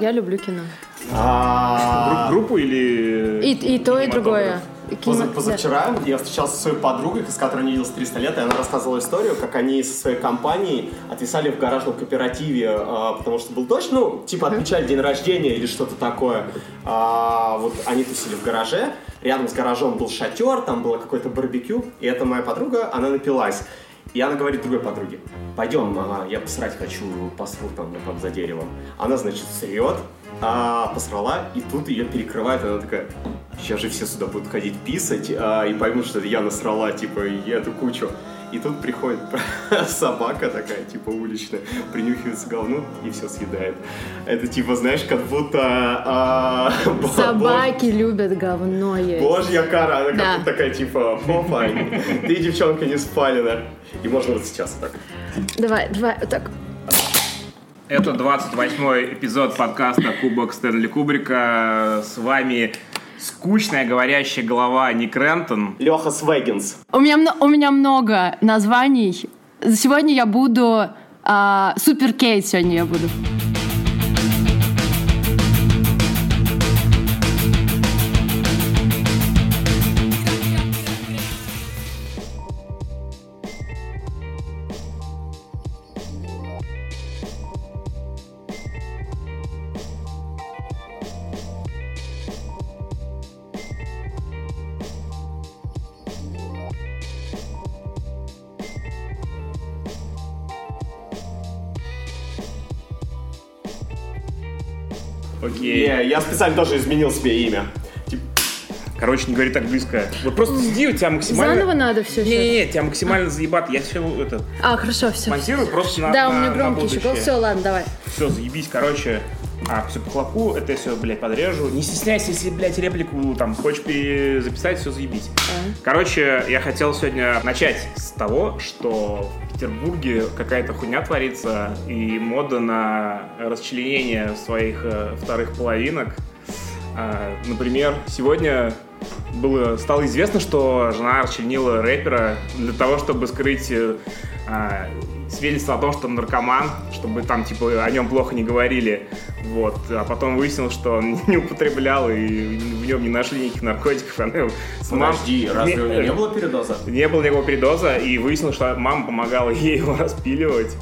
Я люблю кино. А, Гру- Группу или... И, и то, и другое. Кино- Позавчера я встречался со своей подругой, с которой не виделся 300 лет, и она рассказывала историю, как они со своей компанией отвисали в гаражном кооперативе, а, потому что был дождь, ну, типа отмечали день рождения или что-то такое. А, вот они тусили в гараже, рядом с гаражом был шатер, там было какое-то барбекю, и эта моя подруга, она напилась. И она говорит другой подруге, пойдем, ага, я посрать хочу, посру там, там за деревом. Она, значит, срет, а, посрала, и тут ее перекрывает, она такая, сейчас же все сюда будут ходить писать, а, и поймут, что я насрала, типа, эту кучу. И тут приходит собака такая, типа, уличная, принюхивается к говну и все съедает. Это, типа, знаешь, как будто... а, Собаки любят говно есть. Божья кара, она Да. как будто такая, типа, опа, ты, девчонка, не спалена. И можно вот сейчас так. Давай, давай, вот так. Это 28-й эпизод подкаста Кубок Стэнли Кубрика. С вами скучная говорящая голова Ник Рентон. Леха Свегинс. У меня, у меня много названий. Сегодня я буду... а, Супер Кейт сегодня я буду. Я специально тоже изменил себе имя. Короче, не говори так близко. Вот просто сиди, у тебя максимально... Заново надо все Не-не-не, тебя максимально заебат. Я все это А, хорошо, все. монтирую просто на Да, у меня громкий еще будущее. Все, ладно, давай. Все, заебись, короче. А, все по хлопку, это все, блядь, подрежу. Не стесняйся, если, блядь, реплику там хочешь перезаписать, все заебись. Короче, я хотел сегодня начать с того, что Петербурге какая-то хуйня творится, и мода на расчленение своих э, вторых половинок. А, например, сегодня было, стало известно, что жена расчленила рэпера для того, чтобы скрыть э, а, свидетельство о том, что он наркоман, чтобы там, типа, о нем плохо не говорили. Вот. А потом выяснилось, что он не употреблял, и в нем не нашли никаких наркотиков. Она его с мам- подожди, разве у него не было передоза? Не было никакого передоза, и выяснилось, что мама помогала ей его распиливать.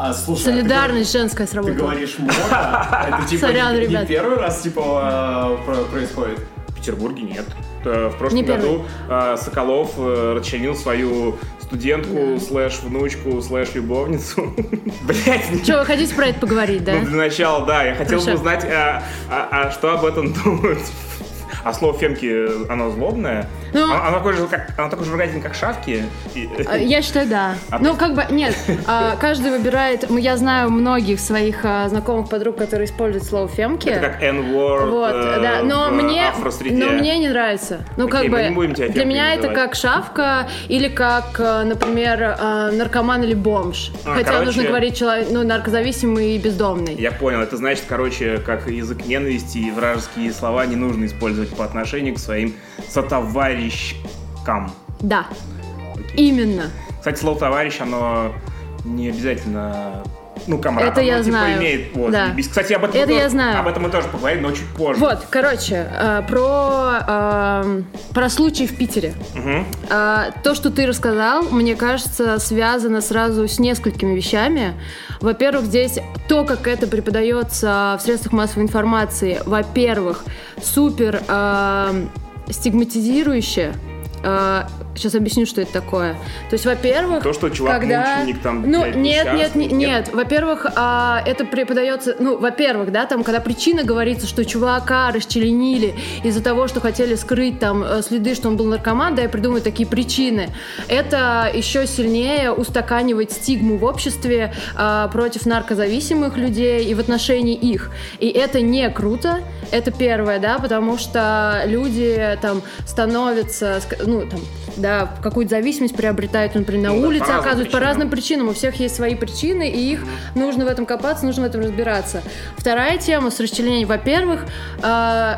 А, слушай, Солидарность женская Ты, сработала. говоришь мода? Это типа Сорян, не, не первый раз типа про- происходит? В Петербурге нет. Э, В прошлом Не году э, Соколов э, расчленил свою студентку, слэш внучку, слэш любовницу. Блять, Что, вы хотите про это поговорить, да? Ну, для начала, да, я хотел бы узнать, а, а- а что об этом думают. А слово фемки, оно злобное? Ну- оно, оно такое же, как, оно такое же выразительное, как шавки? А, Я считаю, да. А Ну, как бы, нет, а, каждый выбирает, я знаю многих своих а, знакомых подруг, которые используют слово фемки. Это как N-word Вот, э, да, но мне, но мне не нравится. Ну, Окей, как бы, будем тебя для меня это называть. как шавка или как, э, например, э, наркоман или бомж. А, Хотя короче- нужно говорить человек, ну, наркозависимый и бездомный. Я понял, это значит, короче, как язык ненависти и вражеские слова не нужно использовать по отношению к своим сотоварищкам. Да, Окей. именно. Кстати, слово товарищ, оно не обязательно. Ну, комрад. Это оно, я типа, знаю. имеет. Вот, Да. заебись. Кстати, об этом, Это мы я тоже, знаю. об этом мы тоже поговорим, но чуть позже. Вот, короче, э, про, э, про случай в Питере. Мгм. А, То, что ты рассказал, мне кажется, связано сразу с несколькими вещами. Во-первых, здесь то, как это преподается в средствах массовой информации, во-первых, супер э, стигматизирующе. Сейчас объясню, что это такое. То есть, во-первых, То, что чувак когда... мученик там, Ну, блядь, нет, нет, нет, нет? Во-первых, а, это преподается, ну, во-первых, да, там, когда причина говорится, что чувака расчленили из-за того, что хотели скрыть там э, следы, что он был наркоман, да, и придумывают такие причины. Это еще сильнее устаканивает стигму в обществе а, против наркозависимых людей и в отношении их. И это не круто, это первое, да, потому что люди там становятся, ну, там, да, какую-то зависимость приобретают, например, на Ну да, по улице, разным оказывают по разным причинам. У всех есть свои причины, и их нужно в этом копаться, нужно в этом разбираться. Вторая тема с расчленением. Во-первых, э,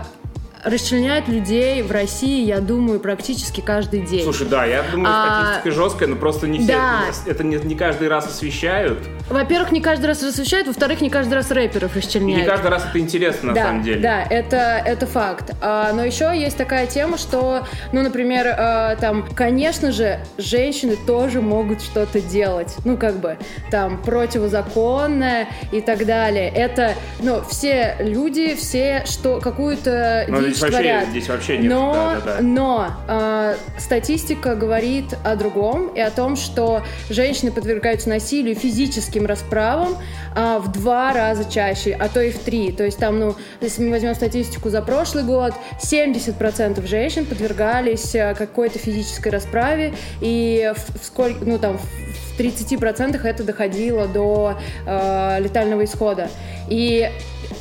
расчленяют людей в России, я думаю, практически каждый день. Слушай, да, я думаю, А, статистика жесткая, но просто не все, да. это не, не каждый раз освещают, Во-первых, не каждый раз освещают, во-вторых, не каждый раз рэперов и расчленяют. не каждый раз это интересно на да, самом деле. Да, это, это факт. А, но еще есть такая тема, что, ну, например, а, там, конечно же, женщины тоже могут что-то делать. Ну, как бы, там, противозаконное и так далее. Это, ну, все люди, все что, какую-то Но здесь вообще, здесь вообще нет. Но, да, да, да. но а, статистика говорит о другом и о том, что женщины подвергаются насилию, физическим расправам а, в два раза чаще, а то и в три. То есть там, ну, если мы возьмем статистику за прошлый год, 70% женщин подвергались а, какой-то физической расправе, и в, в сколь- ну, там, в 30% это доходило до а, летального исхода. И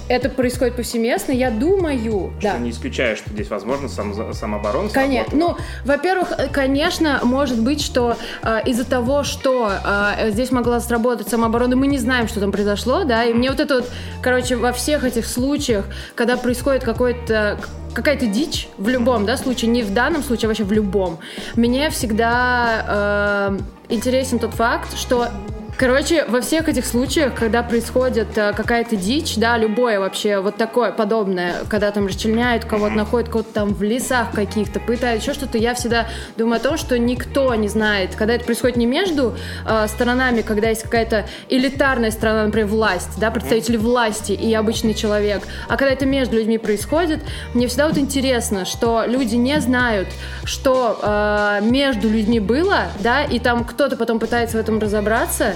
это происходит повсеместно. Я думаю, да. Не исключаю, что здесь возможно сам, самооборона. Конечно. Ну, во-первых, э, конечно, может быть, что э, из-за того, что э, здесь могла сработать самооборона, мы не знаем, что там произошло, да, и мне вот это вот, короче, во всех этих случаях, когда происходит какой-то какая-то дичь в любом, да, случае, не в данном случае, а вообще в любом, мне всегда э, интересен тот факт, что Короче, во всех этих случаях, когда происходит э, какая-то дичь, да, любое вообще вот такое подобное, когда там расчленяют кого-то, находят кого-то там в лесах каких-то, пытают еще что-то, я всегда думаю о том, что никто не знает, когда это происходит не между э, сторонами, когда есть какая-то элитарная сторона, например, власть, да, представители власти и обычный человек, а когда это между людьми происходит, мне всегда вот интересно, что люди не знают, что э, между людьми было, да, и там кто-то потом пытается в этом разобраться,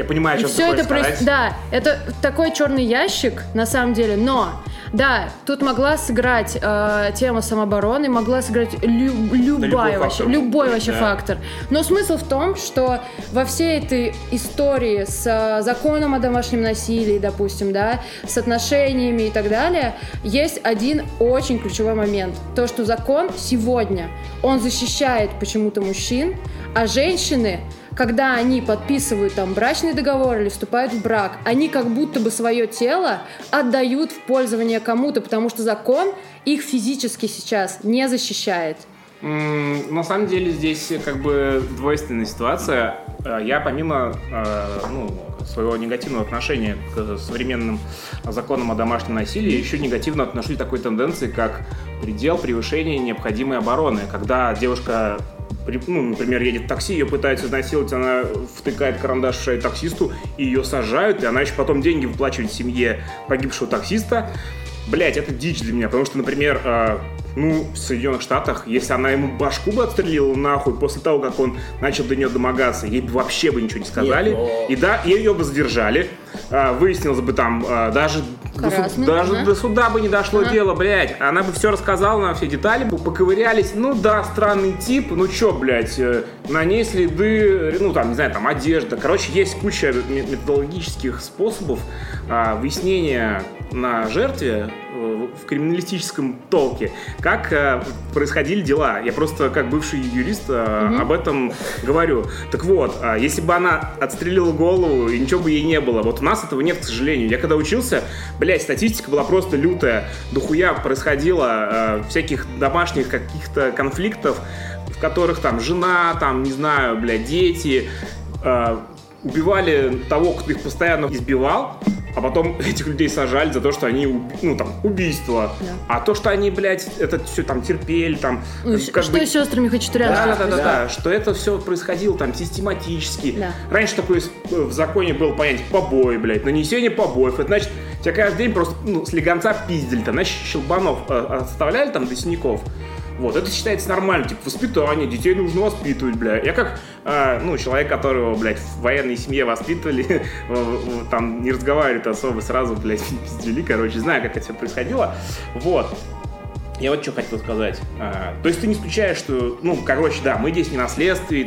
Я понимаю, и о чем все это хочешь проис- сказать. Да, это такой черный ящик, на самом деле, но да, тут могла сыграть э, тема самообороны, могла сыграть лю- любая любой вообще, фактор любой вообще да. фактор. Но смысл в том, что во всей этой истории с э, законом о домашнем насилии, допустим, да, с отношениями и так далее, есть один очень ключевой момент. То, что закон сегодня, он защищает почему-то мужчин, а женщины когда они подписывают там брачный договор или вступают в брак, они как будто бы свое тело отдают в пользование кому-то, потому что закон их физически сейчас не защищает. На самом деле здесь как бы двойственная ситуация. Э, Я помимо э, ну, своего негативного отношения к современным законам о домашнем насилии еще негативно отношусь к такой тенденции, как предел превышения необходимой обороны. Когда девушка ну, например, едет такси, ее пытаются изнасиловать, она втыкает карандаш в шею таксисту, и ее сажают, и она еще потом деньги выплачивает семье погибшего таксиста. Блять, это дичь для меня, потому что, например, э, ну, в Соединенных Штатах, если она ему башку бы отстрелила нахуй после того, как он начал до нее домогаться, ей бы вообще бы ничего не сказали. Нет, но- И да, ее бы задержали. А, выяснилось бы там а, даже, до, суд- Харассмент, даже ага. до суда бы не дошло Ага. дело, блядь. Она бы все рассказала на все детали, бы поковырялись. Ну да, странный тип, ну чё, блядь, э, на ней следы, ну там, не знаю, там одежда. Короче, есть куча ме- методологических способов а, выяснения на жертве э, в криминалистическом толке, как э, происходили дела. Я просто как бывший юрист э, об этом говорю. Так вот, а, если бы она отстрелила голову, и ничего бы ей не было. Вот у нас этого нет, к сожалению. Я когда учился, блядь, статистика была просто лютая. Дохуя происходило э, всяких домашних каких-то конфликтов, в которых там жена, там, не знаю, блядь, дети э, убивали того, кто их постоянно избивал, а потом этих людей сажали за то, что они, ну, там, убийство. Да. А то, что они, блядь, это все там терпели, там, Ну, как что бы- с сестрами Хачатурян. да, да, да, да, Да. да, что это все происходило там систематически. Да. Раньше такое с- в законе было понятие побои, блядь, нанесение побоев. Это значит, тебя каждый день просто ну, слегонца пиздили, там, значит, щелбанов э, оставляли там до синяков. Вот, это считается нормально, типа, воспитание, детей нужно воспитывать, бля. Я как, э, ну, человек, которого, блядь, в военной семье воспитывали, там не разговаривает особо сразу, блядь, пиздили, короче, знаю, как это все происходило. Вот. Я вот что хотел сказать. А, то есть ты не исключаешь, что, ну, короче, да, мы здесь не на следствии,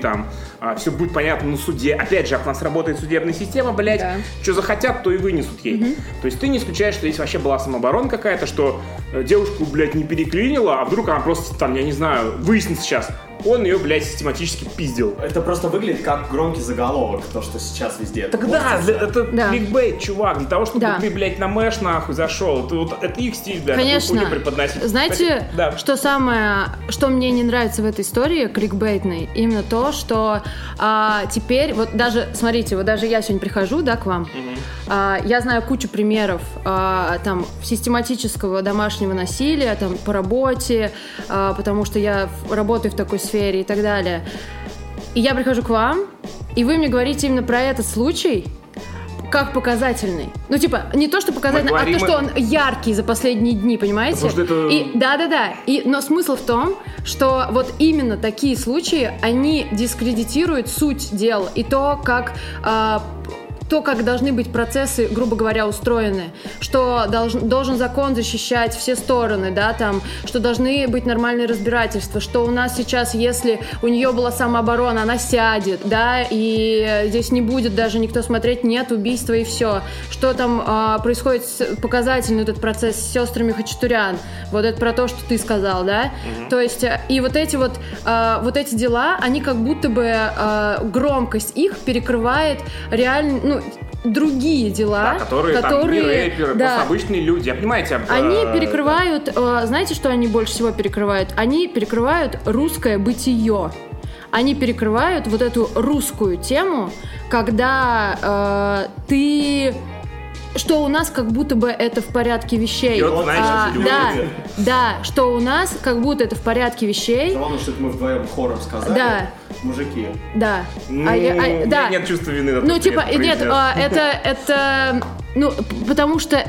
там, все будет понятно на суде. Опять же, у нас работает судебная система, блядь, Да. что захотят, то и вынесут ей. То есть ты не исключаешь, что здесь вообще была самооборона какая-то, что э, девушку, блядь, не переклинила, а вдруг она просто, там, я не знаю, выяснится сейчас, он ее, блядь, систематически пиздил. Это просто выглядит как громкий заголовок, то, что сейчас везде. Тогда постится. это Да. кликбейт, чувак, для того, чтобы Да. ты, блядь, на мэш нахуй зашел. Это, вот, это их стиль, блядь, Конечно. преподносить. Знаете, Кстати, да. что самое, что мне не нравится в этой истории кликбейтной, именно то, что а, теперь, вот даже, смотрите, вот даже я сегодня прихожу, да, к вам, а, я знаю кучу примеров а, там систематического домашнего насилия, там по работе, а, потому что я работаю в такой сфере и так далее. И я прихожу к вам, и вы мне говорите именно про этот случай, как показательный. Ну, типа, не то, что показательный, а говорим то, что он яркий за последние дни, понимаете? Потому что это- И но смысл в том, что вот именно такие случаи, они дискредитируют суть дел и то, как а, то, как должны быть процессы, грубо говоря, устроены, что должен, должен закон защищать все стороны, да, там, что должны быть нормальные разбирательства, что у нас сейчас, если у нее была самооборона, она сядет, да, и здесь не будет даже никто смотреть, нет убийства и все, что там а, происходит показательный этот процесс с сестрами Хачатурян, вот это про то, что ты сказал, да, то есть и вот эти вот а, вот эти дела, они как будто бы а, громкость их перекрывает реально, ну другие дела, Да, которые, там не рэперы, да, просто обычные люди. Я понимаю тебя. они э, перекрывают, э, знаете, что они больше всего перекрывают? Они перекрывают русское бытие. Они перекрывают вот эту русскую тему, когда э, ты что у нас как будто бы это в порядке вещей. И вот, знаешь, А, люди да, да, что у нас как будто это в порядке вещей. Главное, что это мы вдвоем хором сказали. Да. Мужики. Да. Ну, А я- а- у меня да. нет чувства вины. Ну, типа, нет, а, это, это, ну, потому что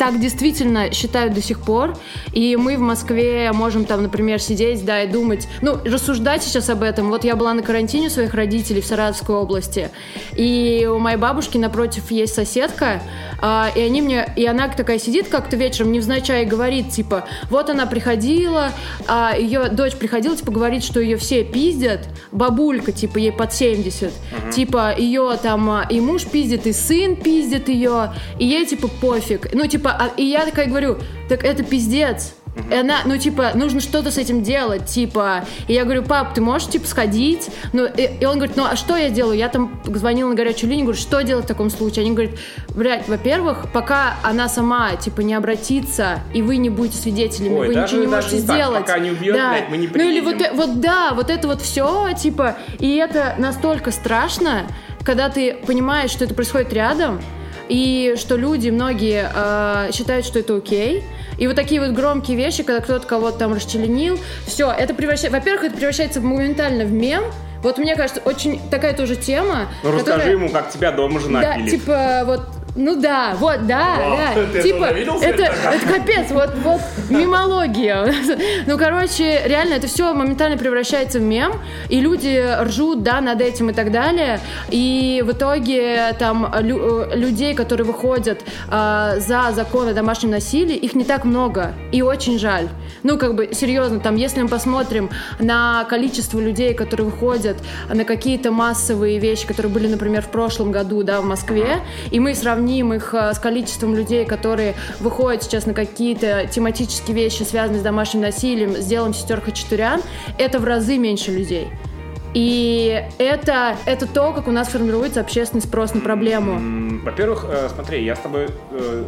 так действительно считают до сих пор, и мы в Москве можем там, например, сидеть, да, и думать, ну, рассуждать сейчас об этом. Вот я была на карантине у своих родителей в Саратовской области, и у моей бабушки напротив есть соседка, а, и они мне, и она такая сидит как-то вечером невзначай и говорит, типа, вот она приходила, а ее дочь приходила, типа, говорит, что ее все пиздят, бабулька, типа, ей под 70, типа, ее там а, и муж пиздит, и сын пиздит ее, и ей, типа, пофиг. Ну, типа, а- и я такая говорю, так это пиздец. И она, ну, типа, нужно что-то с этим делать, типа. И я говорю, пап, ты можешь, типа, сходить? Ну, и, и он говорит, ну, а что я делаю? Я там звонила на горячую линию, говорю, что делать в таком случае? Они говорят, блядь, во-первых, пока она сама, типа, не обратится, и вы не будете свидетелями, Ой, вы даже- ничего не даже можете так, сделать. пока не убьет, да. блядь, мы не Ну, или вот, приедем. э- вот да, вот это вот все, типа, и это настолько страшно, когда ты понимаешь, что это происходит рядом, и что люди, многие э, считают, что это окей. И вот такие вот громкие вещи, когда кто-то кого-то там расчленил, все, это превращается, во-первых, это превращается моментально в мем. Вот мне кажется, очень такая тоже тема. Ну, расскажи которая- ему, как тебя дома жена да, пилит. типа, вот, ну да, вот, да, Вау, да. ты типа, это это, это капец, вот, вот мимология. Ну, короче, реально, это все моментально превращается в мем, и люди ржут, да, над этим и так далее. И в итоге там лю- э, людей, которые выходят а, за закон о домашнем насилии, их не так много. И очень жаль. Ну, как бы, серьезно, там, если мы посмотрим на количество людей, которые выходят на какие-то массовые вещи, которые были, например, в прошлом году, да, в Москве, и мы сравним их а, с количеством людей, которые выходят сейчас на какие-то тематические вещи, связанные с домашним насилием, с делом сестер это в разы меньше людей. И это, это то, как у нас формируется общественный спрос на проблему. Во-первых, э, смотри, я с тобой э,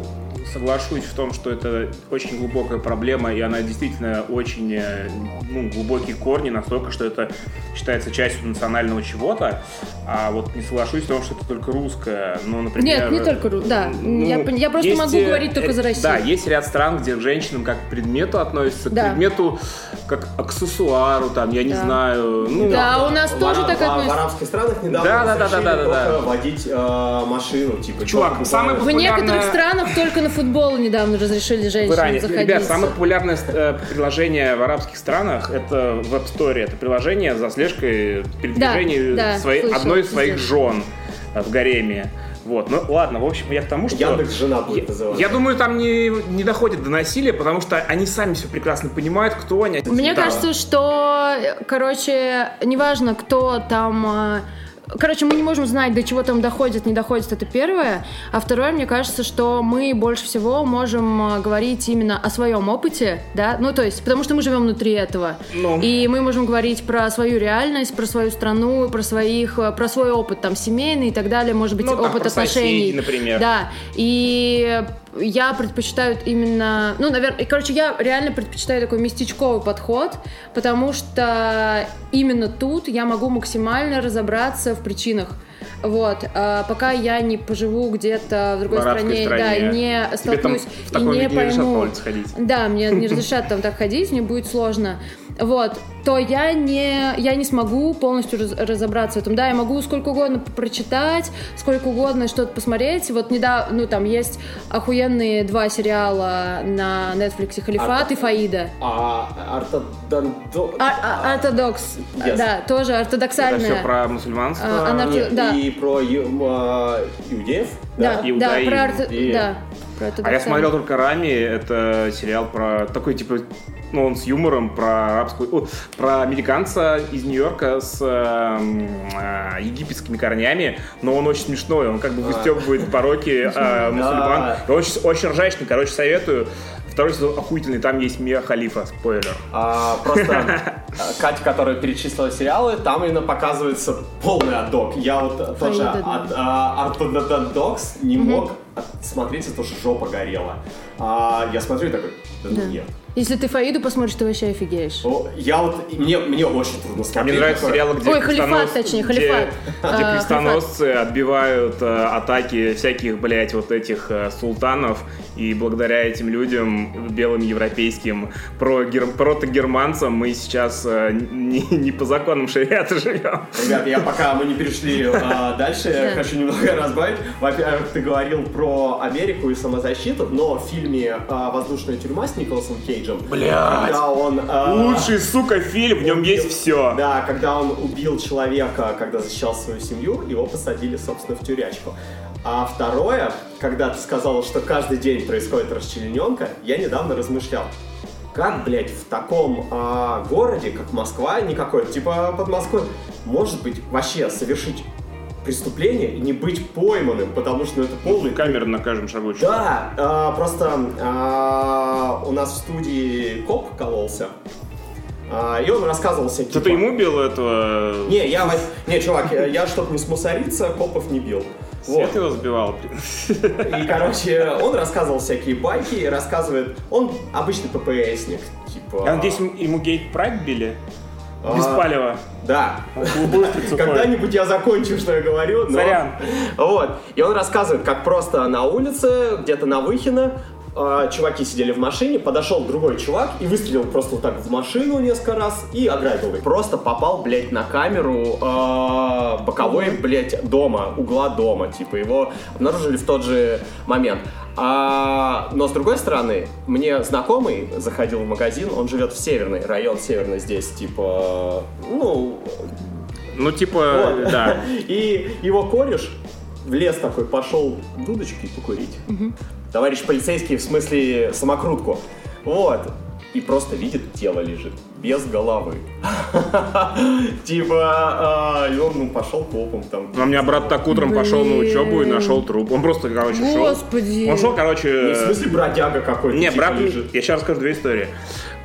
соглашусь в том, что это очень глубокая проблема, и она действительно очень э, ну, глубокие корни, настолько, что это считается частью национального чего-то. А вот не соглашусь в том, что это только русское. Ну, например, Нет, не только ру- да. ну, Я я просто есть, могу э, говорить только за э, Россию. Да, есть ряд стран, где к женщинам как к предмету относятся, к Да. предмету как аксессуару, там, я не Да. знаю. Ну, Да, у нас В тоже ара- так в, в относится. арабских странах недавно Да, да, да, да, да, да, да. водить э, машину, типа. Чувак, буквально- В некоторых странах только на футбол недавно разрешили В женщинам Иране. заходить. Ребят, самое популярное э, приложение в арабских странах это в App Store. Это приложение за слежкой передвижений Да, да, своей, слышала, одной из своих жен в гареме. Вот, ну ладно, в общем, я к тому, что... Яндекс жена будет Я, называться. я думаю, там не, не доходит до насилия, потому что они сами все прекрасно понимают, кто они. Мне Да. кажется, что, короче, неважно, кто там, э, Короче, мы не можем знать, до чего там доходит, не доходит, это первое. А второе, мне кажется, что мы больше всего можем э, говорить именно о своем опыте, да, ну, то есть, потому что мы живем внутри этого. Ну. И мы можем говорить про свою реальность, про свою страну, про своих, э, про свой опыт там семейный и так далее, может быть, Ну, там, опыт про отношений. соседей, например. Да. И я предпочитаю именно, ну, наверное, короче, я реально предпочитаю такой местечковый подход, потому что именно тут я могу максимально разобраться в причинах. Вот, а пока я не поживу где-то в другой В стране, стране. да, не Тебе столкнусь и не не пойму. ходить. Да, мне не разрешат там так ходить, мне будет сложно. Вот, то я не, я не смогу полностью раз- разобраться в этом. Да, я могу сколько угодно прочитать, сколько угодно что-то посмотреть. Вот недавно, ну там есть охуенные два сериала на Netflix «Халифат» и «Фаида». А ортодонто... А- а- Ортодокс, Yes. да, тоже Это ортодоксальная. все про мусульманство. А, она- Нет, да. и про ю- а, иудеев. Да, да, Иудаизм. про, орто- И- да, про А я смотрел только Рами, это сериал про такой типа, ну он с юмором про арабскую, о, про американца из Нью-Йорка с эм, э, египетскими корнями, но он очень смешной, он как бы выстебывает пороки э, мусульман. Очень, очень ржачный, короче, советую. Второй сезон охуительный, там есть Мия Халифа, спойлер. А, просто Катя, которая перечислила сериалы, там именно показывается полный отдок. Я вот тоже от а, ортодокс не мог смотреть, потому что жопа горела. А, я смотрю и такой, да ну Да. нет. Если ты «Фаиду» посмотришь, ты вообще офигеешь. О, Я вот, мне, мне очень трудно А смотреть. мне нравятся такое. сериалы, где Ой, «Халифат», точнее, где- «Халифат». Где А, крестоносцы отбивают э, атаки всяких, блядь, вот этих э, султанов, и благодаря этим людям, белым европейским про протогерманцам, мы сейчас э, не, не по законам шариата живем. Ребят, я пока мы не перешли а, дальше, хочу немного разбавить. Во-первых, ты говорил про Америку и самозащиту, но в фильме а, «Воздушная тюрьма» с Николасом Кейджем, Блядь. когда он... Лучший, сука, фильм, в нем убил- есть все. Да, когда он убил человека, когда защищал свою семью, его посадили, собственно, в тюрячку. А второе, когда ты сказал, что каждый день происходит расчлененка, я недавно размышлял. Как, блядь, в таком а, городе, как Москва, никакой, типа под Москвой, может быть вообще совершить преступление и не быть пойманным, потому что ну, это полный Камера на каждом шагу. да, а, просто а, у нас в студии коп кололся, и он рассказывал всякие... Кто-то ему бил этого... Не, я... Не, чувак, я, я чтоб не смусориться, копов не бил. Вот. Свет его сбивал. И, короче, он рассказывал всякие байки, рассказывает... Он обычный ППСник, типа... Я надеюсь, ему- ему гейт прайд били? А, Без палева. Да. Когда-нибудь я закончу, что я говорю. но- Сорян. Вот. И он рассказывает, как просто на улице, где-то на Выхино, э, чуваки сидели в машине, подошел другой чувак и выстрелил просто вот так в машину несколько раз и ограбил их. Просто попал, блядь, на камеру э, боковой, блядь, дома, угла дома. Типа его обнаружили в тот же момент. А, но с другой стороны, мне знакомый заходил в магазин, он живет в северный район, северный здесь, типа, ну, Ну, типа, вот. да. И его кореш в лес такой пошел дудочки покурить. Товарищ полицейский, в смысле самокрутку. Вот. И просто видит, тело лежит. Без головы. Типа, а, и он ну, пошел копом там. Ну, У меня брат так утром пошел на учебу и нашел труп. Он просто, короче, шел. Господи. Он шел, короче... В смысле бродяга какой-то Не, типа, брат, лежит. я сейчас расскажу две истории.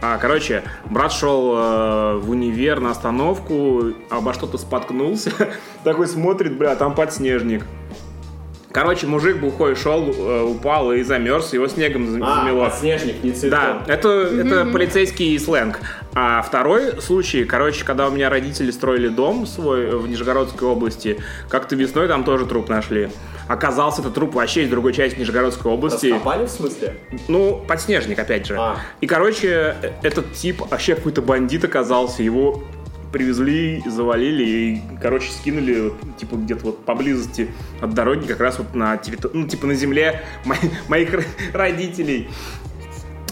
А, короче, брат шел э, в универ на остановку, обо что-то споткнулся, такой смотрит, бля, там подснежник. Короче, мужик бухой шел, э, упал и замерз, его снегом А, замело. подснежник, не цветок. Да, это, это полицейский сленг. А второй случай, короче, когда у меня родители строили дом свой в Нижегородской области, как-то весной там тоже труп нашли. Оказался этот труп вообще из другой части Нижегородской области. Раскопали в смысле? Ну, подснежник, опять же. А. И, короче, э- этот тип вообще какой-то бандит оказался. Его привезли, завалили и, короче, скинули, вот, типа, где-то вот поблизости от дороги, как раз вот на территории, ну, типа, на земле мо- моих родителей.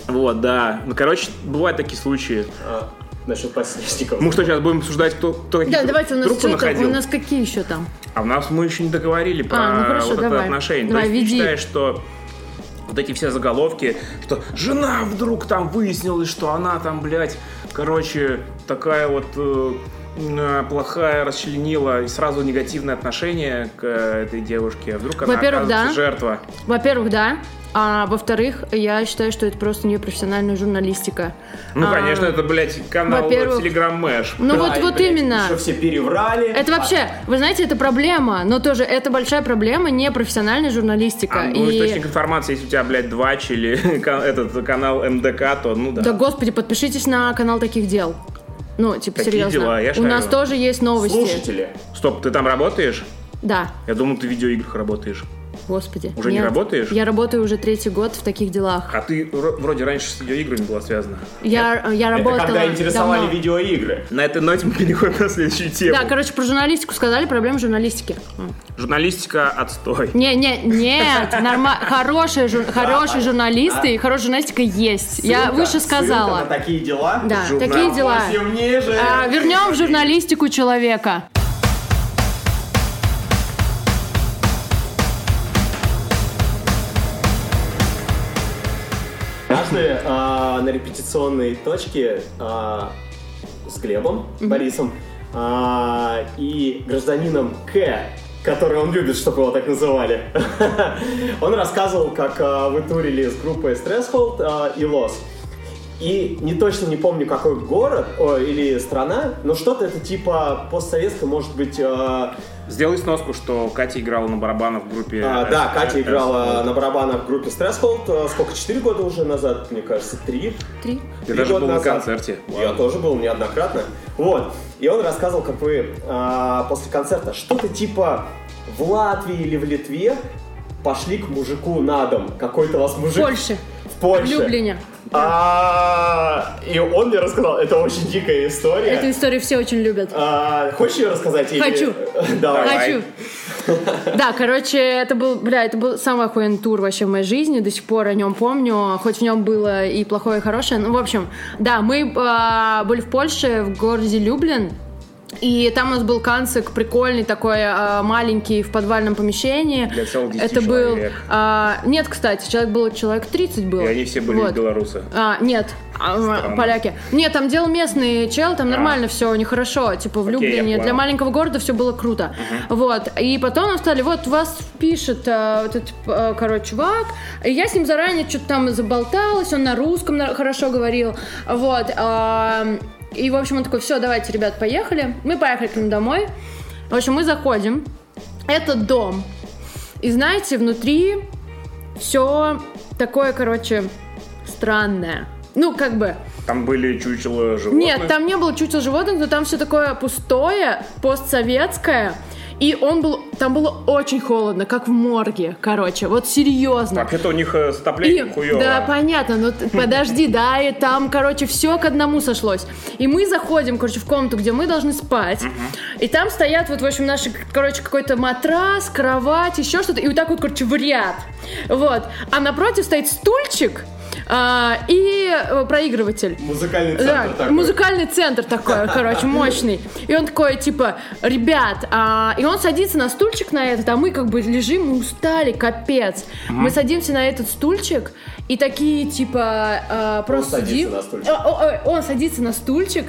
Вот, да. Ну, короче, бывают такие случаи. А, насчет подснежников. Мы что, сейчас будем обсуждать, кто, кто какие Да, тру- давайте у нас что там, находил? у нас какие еще там? А у нас мы еще не договорили про А, ну хорошо, вот это давай. отношение. Давай, То есть веди. ты считаешь, что вот эти все заголовки, что жена вдруг там выяснилось, что она там, блядь, короче, такая вот э, э, плохая, расчленила и сразу негативное отношение к э, этой девушке. Вдруг она Во-первых, оказывается да. жертва. Во-первых, да. А во-вторых, я считаю, что это просто непрофессиональная журналистика. Ну, А, конечно, это, блядь, канал Telegram Мэш. Ну Да, вот, и, вот блядь, именно. Еще все переврали. Это вообще, вы знаете, это проблема, но тоже это большая проблема, непрофессиональная журналистика. А, ну, И- источник информации, если у тебя, блядь, двач или этот канал МДК, то ну да. Да, господи, подпишитесь на канал таких дел. Ну, типа, Такие серьезно. дела, я У шарю. нас тоже есть новости. Слушатели. Стоп, ты там работаешь? Да, Я думал, ты в видеоиграх работаешь. Господи. Уже не Нет. работаешь? Я работаю уже третий год в таких делах. А ты вро- вроде раньше с видеоиграми была связана. Я, я Это работала когда интересовали давно. видеоигры. На этой ноте мы переходим на следующую тему. Да, короче, про журналистику сказали, проблема журналистики. Журналистика отстой. Не, не, нет, хорошие, жур- хорошие журналисты и хорошая журналистика есть. Я выше сказала. на такие дела. Да, такие дела. А, вернем в журналистику человека. Однажды а, на репетиционной точке а, с Глебом Борисом а, и гражданином К, который он любит, чтобы его так называли, он рассказывал, как а, вы турили с группой Stresshold а, и Loss. И не точно не помню, какой город о, или страна, но что-то это типа постсоветское, может быть, а, Сделай сноску, что Катя играла на барабанах в группе... а, э, да, Катя э, играла э, на барабанах в группе Stresshold. а, Сколько? Четыре года уже назад, мне кажется, три. Три. Я Три даже был на назад. концерте. Я тоже был неоднократно. Вот. И он рассказывал, как вы а, после концерта что-то типа в Латвии или в Литве пошли к мужику на дом. Какой-то у вас В мужик Польше. в В Польше. Люблине. А, и он мне рассказал, это очень дикая история. Эту историю все очень любят. А, хочешь ее рассказать? или- Хочу. Давай. Давай. Хочу. Да, короче, это был, бля, это был самый охуенный тур вообще в моей жизни, до сих пор о нем помню, хоть в нем было и плохое, и хорошее. Ну, в общем, да, мы а, были в Польше, в городе Люблин, и там у нас был канцик прикольный такой, а, маленький, в подвальном помещении. Для целых 10 Это был... человек. а, нет, кстати, человек было человек 30 было. И они все были Вот. белорусы. А, нет, а, Странно. поляки. Нет, там делал местный чел, там нормально все, нехорошо. Типа в Окей, я Люблине. понял. Для маленького города все было круто. Вот. И потом нам стали, вот вас пишет а, вот этот, а, короче, чувак. И я с ним заранее что-то там заболталась, он на русском хорошо говорил. Вот. а, и, в общем, он такой, все, давайте, ребят, поехали. Мы поехали к ним домой. В общем, мы заходим. Это дом. И знаете, внутри все такое, короче, странное. Ну, как бы, Там были чучела животных. нет, там не было чучел животных, но там все такое пустое, постсоветское. И он был, там было очень холодно, как в морге, короче, вот серьезно. Вообще-то у них э, с отоплением хуёво. да, понятно, но т- подожди, да, и там, короче, все к одному сошлось. И мы заходим, короче, в комнату, где мы должны спать, и там стоят вот, в общем, наши, короче, какой-то матрас, кровать, еще что-то, и вот так вот, короче, в ряд. Вот. А напротив стоит стульчик а, и э, проигрыватель. Музыкальный Да, центр такой. музыкальный центр такой, короче, мощный. И он такой, типа, ребят, а, и он садится на стульчик на этот, а мы как бы лежим, мы устали, капец. Мы садимся на этот стульчик и такие, типа, а, просто садится сидим. на стульчик. Он садится на стульчик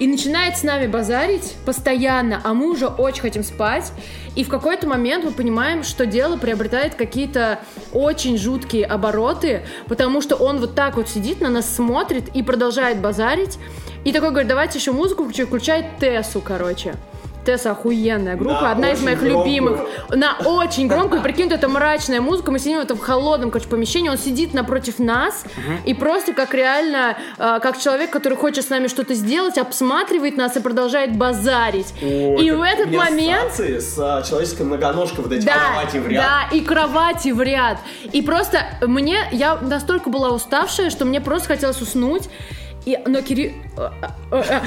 и начинает с нами базарить постоянно, а мы уже очень хотим спать. И в какой-то момент мы понимаем, что дело приобретает какие-то очень жуткие обороты, потому что он вот так вот сидит, на нас смотрит и продолжает базарить. И такой говорит, давайте еще музыку включу, включает Тессу, короче. Тесса охуенная группа, На одна из моих громкую. любимых. На очень громкую, прикинь, это мрачная музыка, мы сидим в этом холодном, короче, помещении, он сидит напротив нас и просто как реально, э, как человек, который хочет с нами что-то сделать, обсматривает нас и продолжает базарить. и в этот момент... с а, человеческой многоножкой, вот эти Да, кровати в ряд. да, и кровати в ряд. И просто мне, я настолько была уставшая, что мне просто хотелось уснуть. И, но Кири... э, э, э,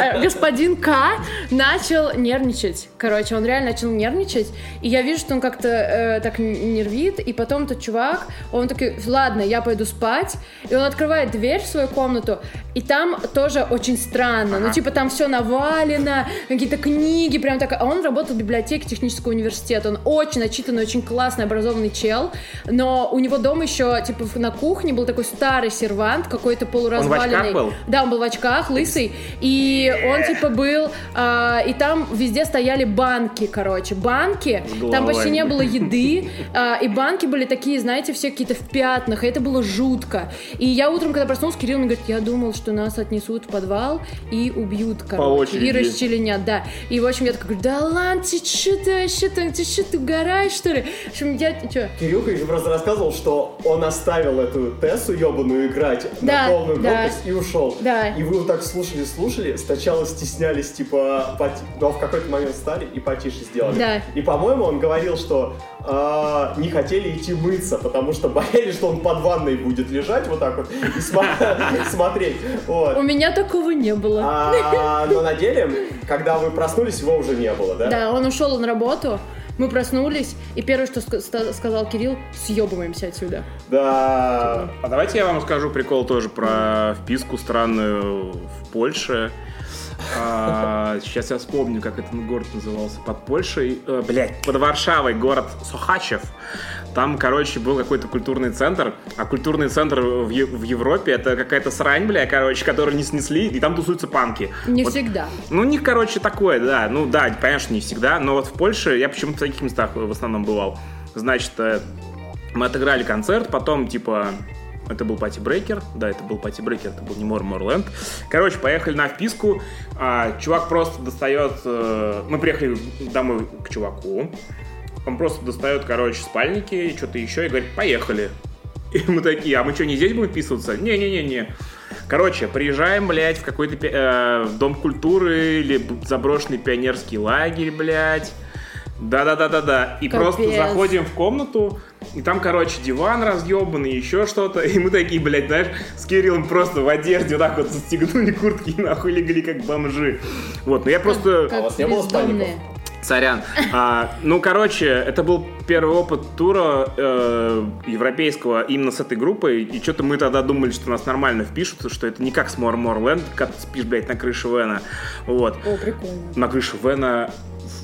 э, господин К начал нервничать. Короче, он реально начал нервничать. И я вижу, что он как-то э, так нервит. И потом этот чувак, он такой, ладно, я пойду спать. И он открывает дверь в свою комнату. И там тоже очень странно. Ну, типа, там все навалено, какие-то книги, прям так. А он работал в библиотеке технического университета. Он очень начитанный, очень классный, образованный чел. Но у него дома еще, типа, на кухне был такой старый сервант, какой-то полуразваленный. Был? Да, он был в очках, лысый. И он типа был... а, и там везде стояли банки, короче. Банки. Там почти не было еды. а, и банки были такие, знаете, все какие-то в пятнах. И это было жутко. И я утром, когда проснулся, Кирилл мне говорит, я думал, что нас отнесут в подвал и убьют, короче. И очереди. расчленят, да. И, в общем, я такая говорю, да ладно, ты что ты вообще там, ты что, ты угораешь, что ли? В общем, я, что? Кирюха еще просто рассказывал, что он оставил эту Тессу ебаную играть Да, на полную да. громкость и ушел. Да. И вы вот так слушали-слушали, сначала стеснялись, типа, поти- но в какой-то момент стали и потише сделали. Да. И, по-моему, он говорил, что а, не хотели идти мыться, потому что боялись, что он под ванной будет лежать вот так вот и смотреть. У меня такого не было. А, но на деле, когда вы проснулись, его уже не было, да? Да, он ушел на работу, мы проснулись, и первое, что сказал Кирилл, съебываемся отсюда. Да. А давайте я вам скажу прикол тоже про вписку странную в Польше. А, сейчас я вспомню, как этот город назывался. Под Польшей, э, блядь, под Варшавой город Сохачев. Там, короче, был какой-то культурный центр, а культурный центр в, Е- в Европе это какая-то срань, бля, короче, которую не снесли, и там тусуются панки. Не Вот всегда. ну, у них, короче, такое, да. Ну, да, конечно, не всегда. Но вот в Польше я почему-то в таких местах в основном бывал. Значит, э, мы отыграли концерт, потом, типа, это был Пати Брейкер. Да, это был Пати Брейкер, это был не Мор Морленд. Короче, поехали на вписку. А, чувак просто достает... э, мы приехали домой к чуваку. Он просто достает, короче, спальники и что-то еще и говорит, поехали. И мы такие, а мы что, не здесь будем вписываться? Не-не-не-не. Короче, приезжаем, блядь, в какой-то э, в дом культуры или заброшенный пионерский лагерь, блядь. Да-да-да-да-да. И Капец. просто заходим в комнату, и там, короче, диван разъебанный, еще что-то. И мы такие, блядь, знаешь, с Кириллом просто в одежде вот так вот застегнули куртки и нахуй легли как бомжи. Вот, но я просто... Как у вас не было бездомные. Сорян. А, ну, короче, это был первый опыт тура э, европейского именно с этой группой. И что-то мы тогда думали, что нас нормально впишут, что это не как с More More Land, как ты спишь, блядь, на крыше Вена. Вот. О, прикольно. На крыше Вена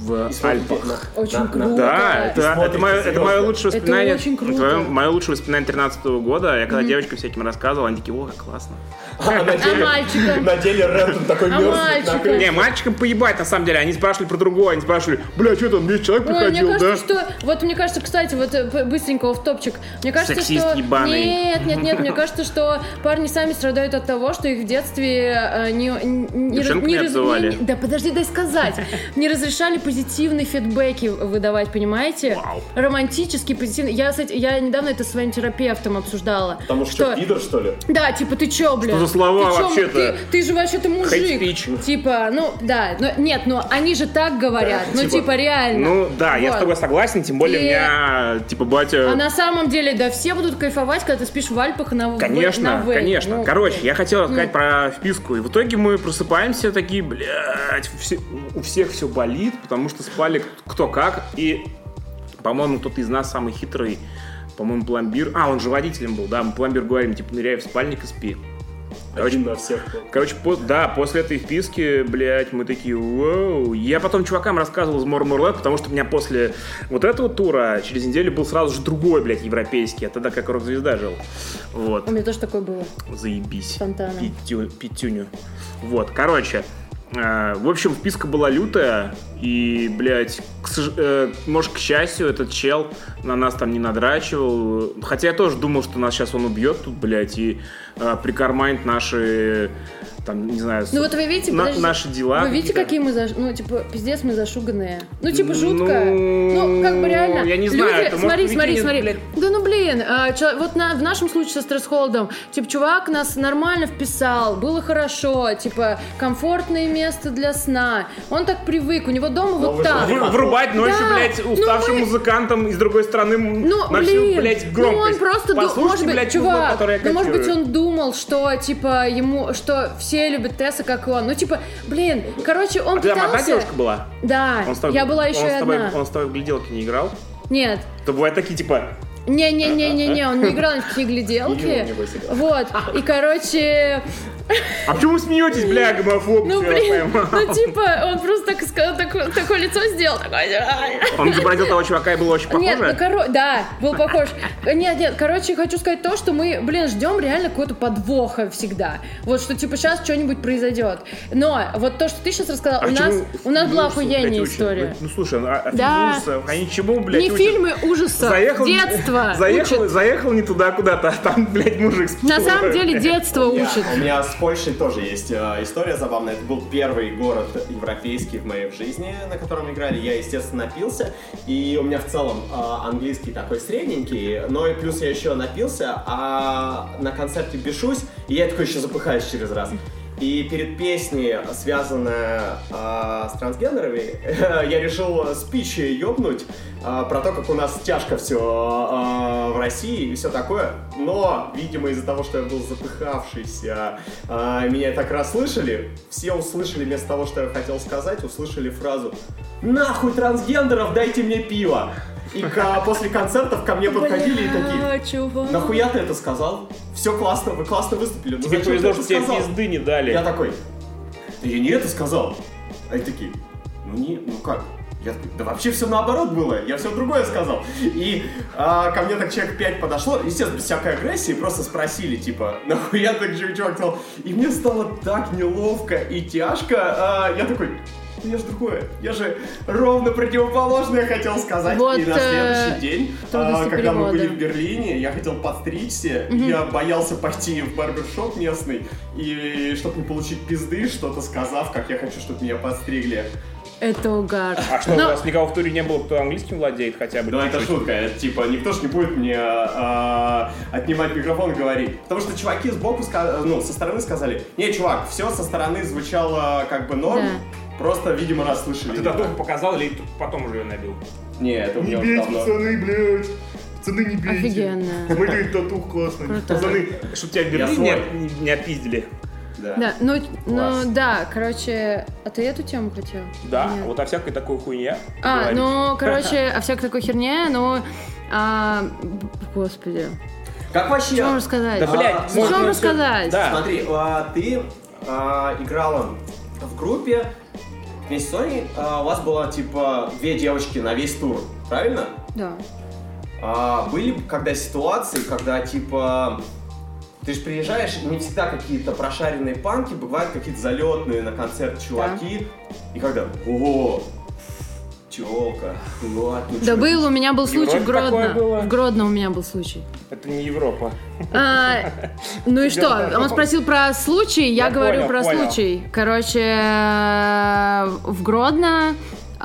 в И Альпах. Очень на- круто. Да, это, это, мое, это мое лучшее Это воспоминание. очень круто. твое- мое лучшее воспоминание 13 года. Я когда девочкам всяким рассказывал, они такие, о, как классно. А на деле, мальчикам? на деле Рэндон такой А крыше. Не, мальчикам поебать, на самом деле. Они спрашивали про другое. Они спрашивали, бля, что там, 10 человек Ой, мне приходил, да? кажется, что... Вот мне кажется, кстати, вот э, быстренько в топчик. Мне кажется, Сексист что... ебаный. Нет, нет, нет. Мне кажется, что парни сами страдают от того, что их в детстве э, не... не, не раз- обзывали. не- Да подожди, дай сказать. Не разрешали позитивные фидбэки выдавать, понимаете? Вау. Романтический, позитивный. Я, кстати, я недавно это с своим терапевтом обсуждала. Потому что, пидор, что ли? Да, типа, ты чё, бля? Что за слова вообще-то? Ты, ты же вообще-то мужик. Типа, ну, да. Но, нет, но они же так говорят. Ну, типа, типа, реально. Ну да, я с Вот. тобой согласен, тем более И- у меня, типа, батя... А на самом деле, да, все будут кайфовать, когда ты спишь в Альпах на Конечно, на конечно. Ну, Короче, блин. я хотел рассказать про вписку. И в итоге мы просыпаемся такие, блядь, все- у всех все болит, потому что спали кто как. И, по-моему, кто-то из нас самый хитрый, по-моему, пломбир. А, он же водителем был, да, мы пломбир говорим, типа, ныряй в спальник и спи. Короче, Один на всех. Короче, по- да, после этой вписки, блядь, мы такие, вау. Я потом чувакам рассказывал из Мормурлет, потому что у меня после вот этого тура через неделю был сразу же другой, блядь, европейский. Я тогда как рок-звезда жил. Вот. У меня тоже такое было. Заебись. Фонтаном. Пятю- пятюню. Вот, короче. э, в общем, вписка была лютая, и, блядь, к э, может, к счастью, этот чел на нас там не надрачивал. Хотя я тоже думал, что нас сейчас он убьет тут, блядь, и э, прикарманит наши, там, не знаю, Ну вот вы видите, на- подожди, наши дела. Вы видите, какие мы, заш... ну, типа, пиздец, мы зашуганные. Ну, типа, жутко. Ну, как бы реально. я не знаю, Люди- это может смотри, смотри, смотри. блядь. Да ну, блин, а, чё- вот на- в нашем случае со стресс-холдом, типа, чувак нас нормально вписал, было хорошо, типа, комфортное место для сна. Он так привык, у него дома вот так. Врубать ночью, Да, блядь, ну уставшим мы- музыкантам и с другой стороны Ну, на блин, блядь, ну громкость. он просто, Послушайте, блядь, чувак, которое я ну, может быть, он думал, что, типа, ему, что все любят Тесса, как он. Ну, типа, блин, короче, он А ты там одна пытался... девушка была? Да, я была еще одна. Он с тобой в гляделки не играл? Нет, То бывают такие, типа, Не-не-не-не-не, он не играл ни в какие Юра, гляделки. небось, играл. Вот, и, короче, А почему вы смеетесь, бля, гомофоб? ну, блин, ну, типа, он просто так, ска- такое, такое лицо сделал, такое, Он изобразил того чувака и был очень Нет, ну, коро... да, был похож. Нет, нет, короче, хочу сказать то, что мы, блин, ждем реально какого-то подвоха всегда. Вот, что, типа, сейчас что-нибудь произойдет. Но вот то, что ты сейчас рассказал, А у нас, у нас была охуенная история. Ну, слушай, а, а фильмы Да. ужасов, они чему, блядь, Не фильмы ужасов, Заехал, детство заехал, учат. заехал не туда куда-то, а там, блядь, мужик с На самом деле детство У меня, учит. у меня с Польшей тоже есть э, история забавная. Это был первый город европейский в моей жизни, на котором играли. Я, естественно, напился. И у меня в целом э, английский такой средненький. Но и плюс я еще напился, а на концерте бешусь, и я такой еще запыхаюсь через раз. И перед песней, связанная э, с трансгендерами, я решил спич ёбнуть э, про то, как у нас тяжко все в России и все такое. Но, видимо, из-за того, что я был запыхавшийся, э, меня так расслышали, все услышали вместо того, что я хотел сказать, услышали фразу «Нахуй трансгендеров, дайте мне пиво!» И после концертов ко мне подходили и такие. Нахуя ты это сказал? Все классно, вы классно выступили. Ну Тебе повезло, ты что тебе сказал? пизды не дали. Я такой, да я не это сказал. Они такие, ну не, ну как? Я такой, да вообще все наоборот было, я все другое сказал. И а, ко мне так человек 5 подошло, естественно, без всякой агрессии, просто спросили, типа, нахуя так же чувак сказал. И мне стало так неловко и тяжко. А, я такой, «Ну я же другое, я же ровно противоположное хотел сказать. Вот, и на э, следующий день, а, когда мы были в Берлине, я хотел подстричься, я боялся пойти в барбершоп местный, и чтобы не получить пизды, что-то сказав, как я хочу, чтобы меня подстригли. Это угар. А что, Но- у вас никого в туре не было, кто английским владеет хотя бы? Ну, это шутка, это типа, никто ж не будет мне а, отнимать микрофон и говорить. Потому что чуваки сбоку, ну, со стороны сказали, не, чувак, все со стороны звучало как бы норм, Да. Просто, видимо, расслышали. Ты не татуху так. показал или потом уже ее набил? Не, это у меня уже давно. пацаны, блядь. Пацаны, не бейте. Офигенно. Смотри, татух классный. Круто. Пацаны, чтобы тебя в Берлине свой. не, не отпиздили. Да. Да, ну, ну да, короче, а ты эту тему хотел? Да, Нет. вот о всякой такой хуйне. А, говорить. ну, короче, о всякой такой херне, ну, а, господи, Как вообще? что вам рассказать? Да, блядь, А, Что вам рассказать? Да. Смотри, а, ты а, играла в группе вместе с Соней, а, у вас было типа две девочки на весь тур, правильно? Да. А, были когда ситуации, когда типа ты же приезжаешь, не всегда какие-то прошаренные панки, бывают какие-то залетные на концерт чуваки, и когда о телка, ну ладно, Да был, у меня был случай в Гродно. В Гродно у меня был случай. Это не Европа. А, ну и что? Он спросил про случай, я, Я говорю понял, про понял. случай. Короче, э, в Гродно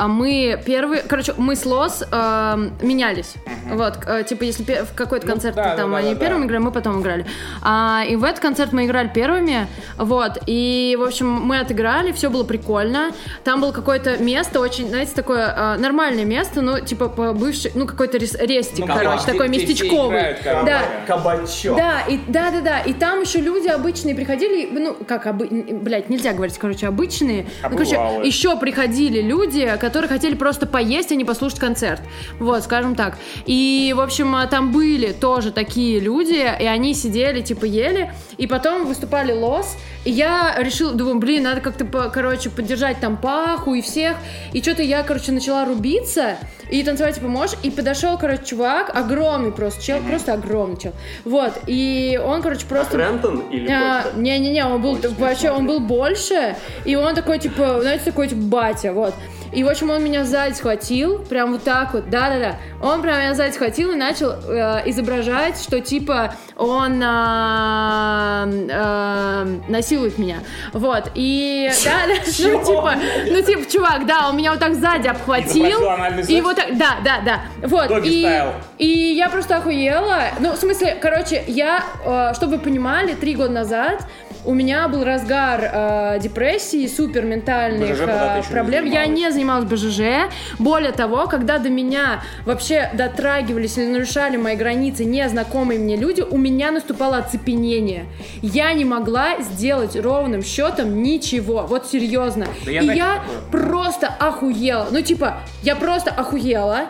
мы первые, короче, мы с Лос э, менялись. Вот, э, типа, если в какой-то Ну, концерт да, там да, они да, первыми да. играли, мы потом играли. А, и в этот концерт мы играли первыми, вот, и, в общем, мы отыграли, все было прикольно. Там было какое-то место, очень, знаете, такое э, нормальное место, ну, типа, по бывший, ну, какой-то рес- рестик, Ну, короче, кабак, такой где- где местечковый. играют, короче. Да, Кабачок. да, и да, да, да. И там еще люди обычные приходили, ну, как обы... блядь, нельзя говорить, короче, обычные. Ну, короче, еще приходили люди, которые хотели просто поесть, а не послушать концерт. Вот, скажем так. И, в общем, а, там были тоже такие люди, и они сидели, типа, ели, и потом выступали Лос, и я решила, думаю, блин, надо как-то, короче, поддержать там Паху и всех, и что-то я, короче, начала рубиться, и танцевать типа можешь, и подошел, короче, чувак, огромный просто чел, просто огромный чел, вот, и он, короче, просто... Рентон или А? Не-не-не, он был Больше, вообще, он был больше, и он такой, типа, знаете, такой, типа, батя, вот. И, в общем, он меня сзади схватил, прям вот так вот, да-да-да. Он прям меня сзади схватил и начал э, изображать, что, типа, он а, а, насилует меня. Вот, и, да-да, ну, типа, ну, типа, чувак, да, он меня вот так сзади обхватил. И вот так, да, да, да. Вот, и, и я просто охуела. Ну, в смысле, короче, я, э, чтобы вы понимали, три года назад у меня был разгар э, депрессии, супер ментальных э, еще не проблем. я не занималась БЖЖ. Более того, когда до меня вообще дотрагивались или нарушали мои границы незнакомые мне люди, у меня наступало оцепенение. Я не могла сделать ровным счетом ничего. Вот серьезно. Да я и я такое. просто охуела. Ну, типа, я просто охуела.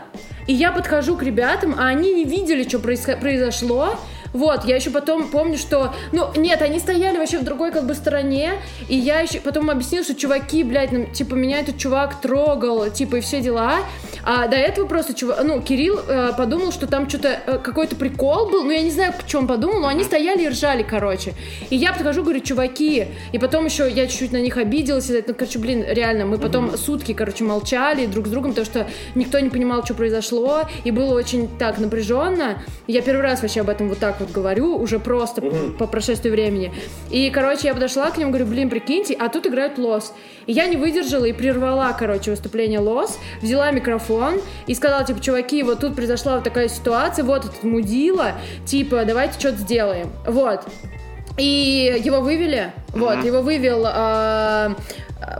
И я подхожу к ребятам, а они не видели, что произошло. Вот, я еще потом помню, что... Ну, нет, они стояли вообще в другой как бы стороне, и я еще потом объяснила, что чуваки, блядь, ну, типа, меня этот чувак трогал, типа, и все дела. А до этого просто, чувак, ну, Кирилл э, подумал, что там что-то, э, какой-то прикол был, ну, я не знаю, в чем подумал, но они стояли и ржали, короче. И я подхожу, говорю, чуваки, и потом еще я чуть-чуть на них обиделась, и, ну, короче, блин, реально, мы потом mm-hmm. сутки, короче, молчали друг с другом, потому что никто не понимал, что произошло, и было очень так напряженно. Я первый раз вообще об этом вот так вот говорю, уже просто угу. по прошествии времени. И, короче, я подошла к ним, говорю, блин, прикиньте, а тут играют Лос. И я не выдержала и прервала, короче, выступление Лос, взяла микрофон и сказала, типа, чуваки, вот тут произошла вот такая ситуация, вот этот мудила, типа, давайте что-то сделаем. Вот. И его вывели, uh-huh. вот, его вывел э,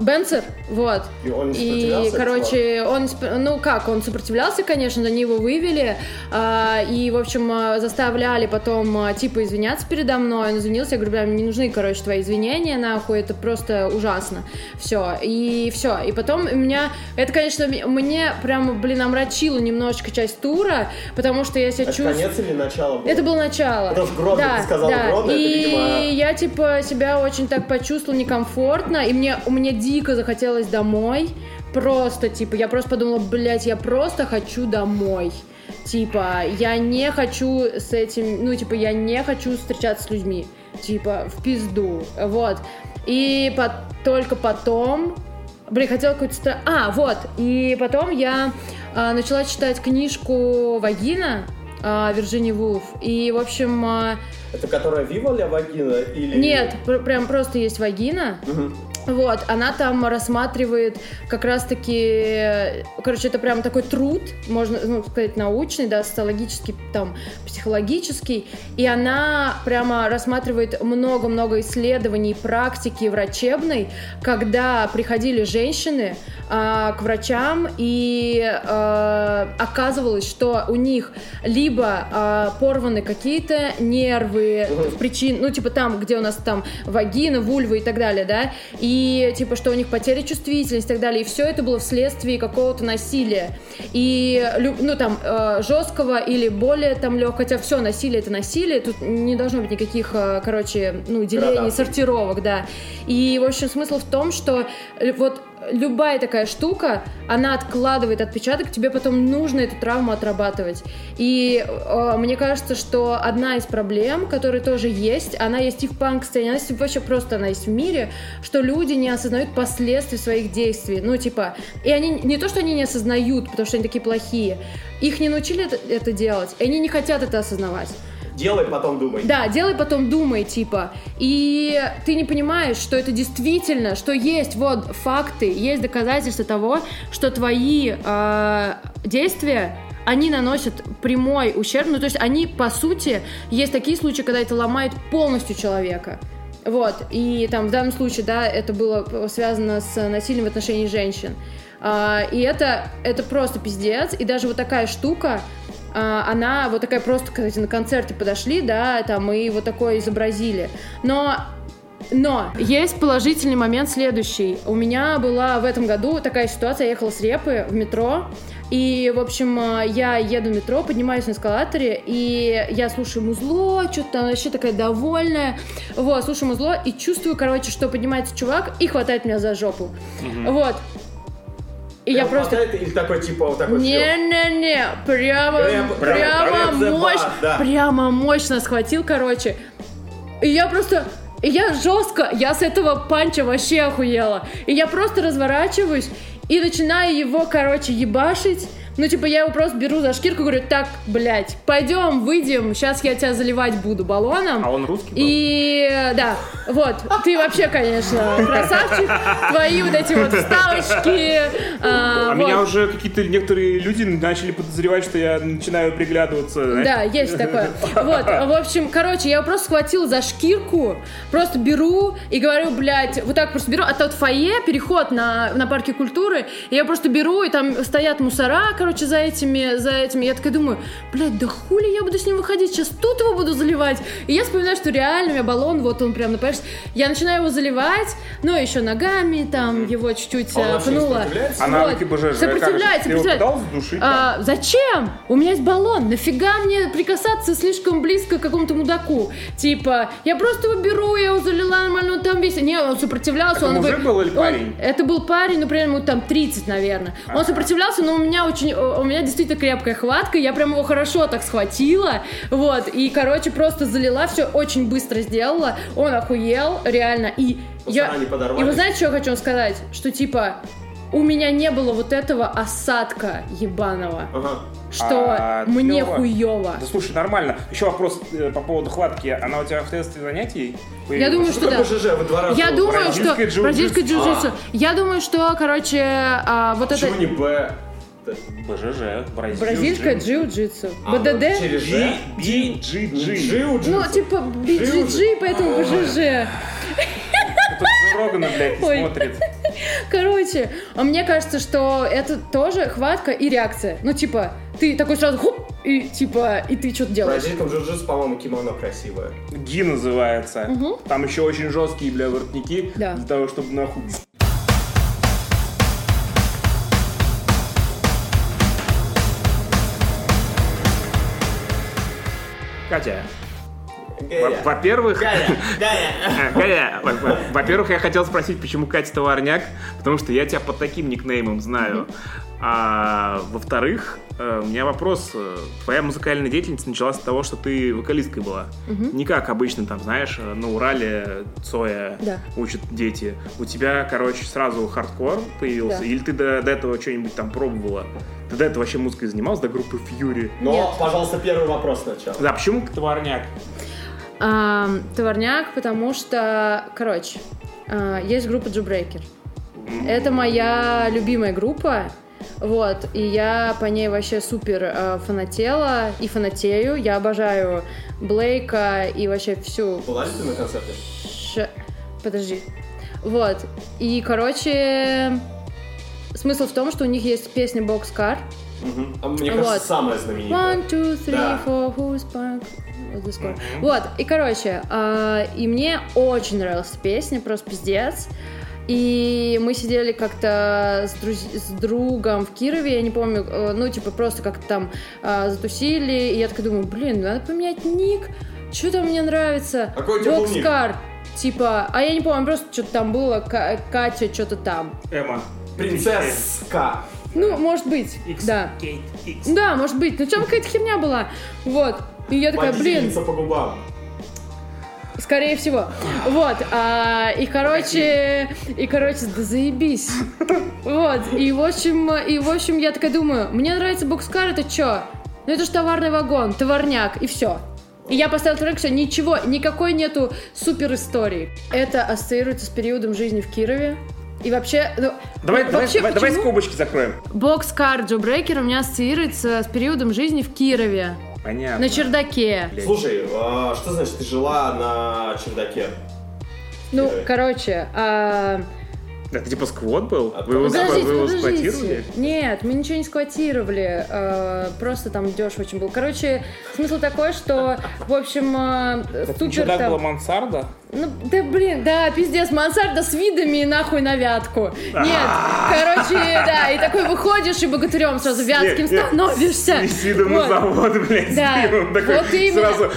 Бенсер, вот. И он И, короче, он, ну как, он сопротивлялся, конечно, они его вывели, э, и, в общем, а, заставляли потом, э, типа, извиняться передо мной, он извинился, я говорю, бля, мне не нужны, короче, твои извинения, нахуй, это просто ужасно, все, и все, и потом у меня, это, конечно, мне прям, блин, омрачило немножечко часть тура, потому что я себя это чувствую... конец или начало было? Это было начало. Потому что да, ты сказала да. грозно, и это, видимо... я, типа, себя очень так почувствовала некомфортно, и мне, у меня дико захотелось домой. Просто, типа, я просто подумала, блядь, я просто хочу домой. Типа, я не хочу с этим, ну, типа, я не хочу встречаться с людьми. Типа, в пизду. Вот. И по только потом... Блин, хотела какую-то... А, вот. И потом я а, начала читать книжку «Вагина», а, Вирджини Вулф. И, в общем... А... Это которая Вива Ля Вагина или... Нет, пр прям просто есть Вагина. Угу. Вот, она там рассматривает как раз-таки, короче, это прям такой труд, можно ну, сказать, научный, да, социологический, там, психологический, и она прямо рассматривает много-много исследований, практики врачебной, когда приходили женщины к врачам, и э, оказывалось, что у них либо э, порваны какие-то нервы, причин, ну, типа там, где у нас там вагина, вульва и так далее, да, и типа, что у них потеря чувствительности и так далее. И все это было вследствие какого-то насилия. И, ну, там, жесткого или более там легкого, хотя все насилие это насилие, тут не должно быть никаких, короче, ну, делений, Градации. сортировок, да. И, в общем, смысл в том, что э, вот любая такая штука, она откладывает отпечаток, тебе потом нужно эту травму отрабатывать. И э, мне кажется, что одна из проблем, которая тоже есть, она есть и в панк-сцене, она есть вообще просто она есть в мире, что люди не осознают последствий своих действий. Ну, типа, и они не то, что они не осознают, потому что они такие плохие, их не научили это, это делать, и они не хотят это осознавать. Делай, потом думай. Да, делай, потом думай, типа. И ты не понимаешь, что это действительно, что есть вот факты, есть доказательства того, что твои э, действия они наносят прямой ущерб, ну то есть они по сути есть такие случаи, когда это ломает полностью человека. Вот, и там в данном случае, да, это было связано с насилием в отношении женщин. А, и это, это просто пиздец, и даже вот такая штука, она вот такая просто, кстати, на концерте подошли, да, там, и вот такое изобразили. Но но есть положительный момент следующий. У меня была в этом году такая ситуация, я ехала с Репы в метро, и, в общем, а, я еду в метро, поднимаюсь на эскалаторе, и я слушаю музло, что-то вообще такая довольная. Вот, слушаю музло и чувствую, короче, что поднимается чувак и хватает меня за жопу. Угу. Вот. И я просто... Или такой, типа, вот такой Не-не-не, прямо, прямо, прямо, мощь, да. прямо мощно схватил, короче. И я просто... И я жестко, я с этого панча вообще охуела. И я просто разворачиваюсь и начинаю его, короче, ебашить. Ну, типа, я его просто беру за шкирку и говорю, так, блядь, пойдем, выйдем, сейчас я тебя заливать буду баллоном. А он русский был? И, да, вот, ты вообще, конечно, красавчик, твои вот эти вот вставочки. А, а вот. меня уже какие-то некоторые люди начали подозревать, что я начинаю приглядываться. Знаешь? Да, есть такое. Вот, в общем, короче, я его просто схватила за шкирку, просто беру и говорю, блядь, вот так просто беру, а тот фойе, переход на, на парке культуры, я просто беру, и там стоят мусора, короче, короче, за этими, за этими. Я такая думаю, блядь, да хули я буду с ним выходить, сейчас тут его буду заливать. И я вспоминаю, что реально у меня баллон, вот он прям на поверхности. Я начинаю его заливать, ну, еще ногами, там, его чуть-чуть А он э, пнула. сопротивляется? А на Вот. руки БЖЖ, Сопротивляется, как же? Сопротивляется. пытался задушить? А, зачем? У меня есть баллон. Нафига мне прикасаться слишком близко к какому-то мудаку? Типа, я просто его беру, я его залила нормально, он там весь... Не, он сопротивлялся. Это он мужик был или он- парень? Это был парень, ну, примерно ему там 30, наверное. Он сопротивлялся, но у меня очень... У меня действительно крепкая хватка, я прям его хорошо так схватила, вот, и, короче, просто залила, все очень быстро сделала. Он охуел, реально, и... Я... И вы знаете, что я хочу вам сказать? Что, типа, у меня не было вот этого осадка ебаного Ага. что А, мне клёво. хуево. Да слушай, нормально. Еще вопрос э, по поводу хватки. Она у тебя в тесте занятий? Я думаю, Что что да. БЖЖ? Вы два раза Я думаю, что... бразильское джиу-джитсу. А. Я думаю, что, короче, а, вот это... Почему не Б? БЖЖ, бразильское. Джиу-джитсу. А, БДД? Через Ж? Ди, Джи, Джи. Джиу, Ну, типа BGG, поэтому БЖЖ. Тут Рогана, блядь, Ой. смотрит. Короче, а мне кажется, что это тоже хватка и реакция. Ну, типа, ты такой сразу хоп, и типа, и ты что-то делаешь. бразильском джиу-джитсу, по-моему, кимоно красивое. Ги называется. Мгм. Там еще очень жесткие, бля, воротники. Да. Для того, чтобы нахуй... Катя, во-первых... Во- Во-первых, я хотел спросить, почему Катя Товарняк, потому что я тебя под таким никнеймом знаю. А во-вторых, э, у меня вопрос. э, Твоя музыкальная деятельность началась с того, что ты вокалисткой была. Не как обычно, там, знаешь, э, на Урале Цоя Да. учат дети. У тебя, короче, сразу хардкор появился? Да. Или ты до, до этого что-нибудь там пробовала? Ты до этого вообще музыкой занималась, до группы Фьюри? Но, Нет. пожалуйста, первый вопрос сначала. Да, почему Товарняк? А, Товарняк, потому что, короче, а, есть группа Джубрейкер. Это моя любимая группа. Вот, и я по ней вообще супер э, фанатела и фанатею. Я обожаю Блейка и вообще всю Была ли ты на концерте? Ш- Подожди. Вот. И, короче, смысл в том, что у них есть песня Boxcar. Мгм. А Мне кажется, Вот. самая знаменитая. One, two, three, Да. four, who's back? The score. Вот, и, короче, а, и мне очень нравилась песня, просто пиздец. И мы сидели как-то с, друз- с другом в Кирове, я не помню, э, ну, типа, просто как-то там а, затусили, и я такая думаю, блин, надо поменять ник, что там мне нравится? Какой тебя был ник? Boxcar. Типа, а я не помню, просто что-то там было, Ка- Катя, что-то там. Эмма. Принцесска. Ну, может быть, X, да. Кейт, X. Да, может быть, ну там какая-то херня была. Вот. И я такая, блин, по губам. Скорее всего. Вот. а, и, короче, и, короче, да заебись. Вот. И, в общем, и, в общем, я такая думаю, мне нравится бокскар, это что? Ну, это же товарный вагон, товарняк, и все. И я поставила трек, все, ничего, никакой нету супер истории. Это ассоциируется с периодом жизни в Кирове. И вообще, ну, Давай, вообще давай, давай скобочки закроем. Бокскар Джо Брейкер у меня ассоциируется с периодом жизни в Кирове. Понятно. На чердаке. Блядь. Слушай, а, что значит, ты жила на чердаке? Ну, короче, а, Это типа сквот был? А Вы его, Подождите, вы его подождите. сквотировали? Нет, мы ничего не сквотировали. э, просто там дешево очень было. Короче, смысл такой, что, в общем, э, Так супер чердак там- была мансарда? Ну, да блин, да, пиздец, мансарда с видами и нахуй на вятку. Нет, короче, да, и такой выходишь и богатырем сразу вятским становишься. С видом на завод, блядь. Да, и вот именно. Сразу...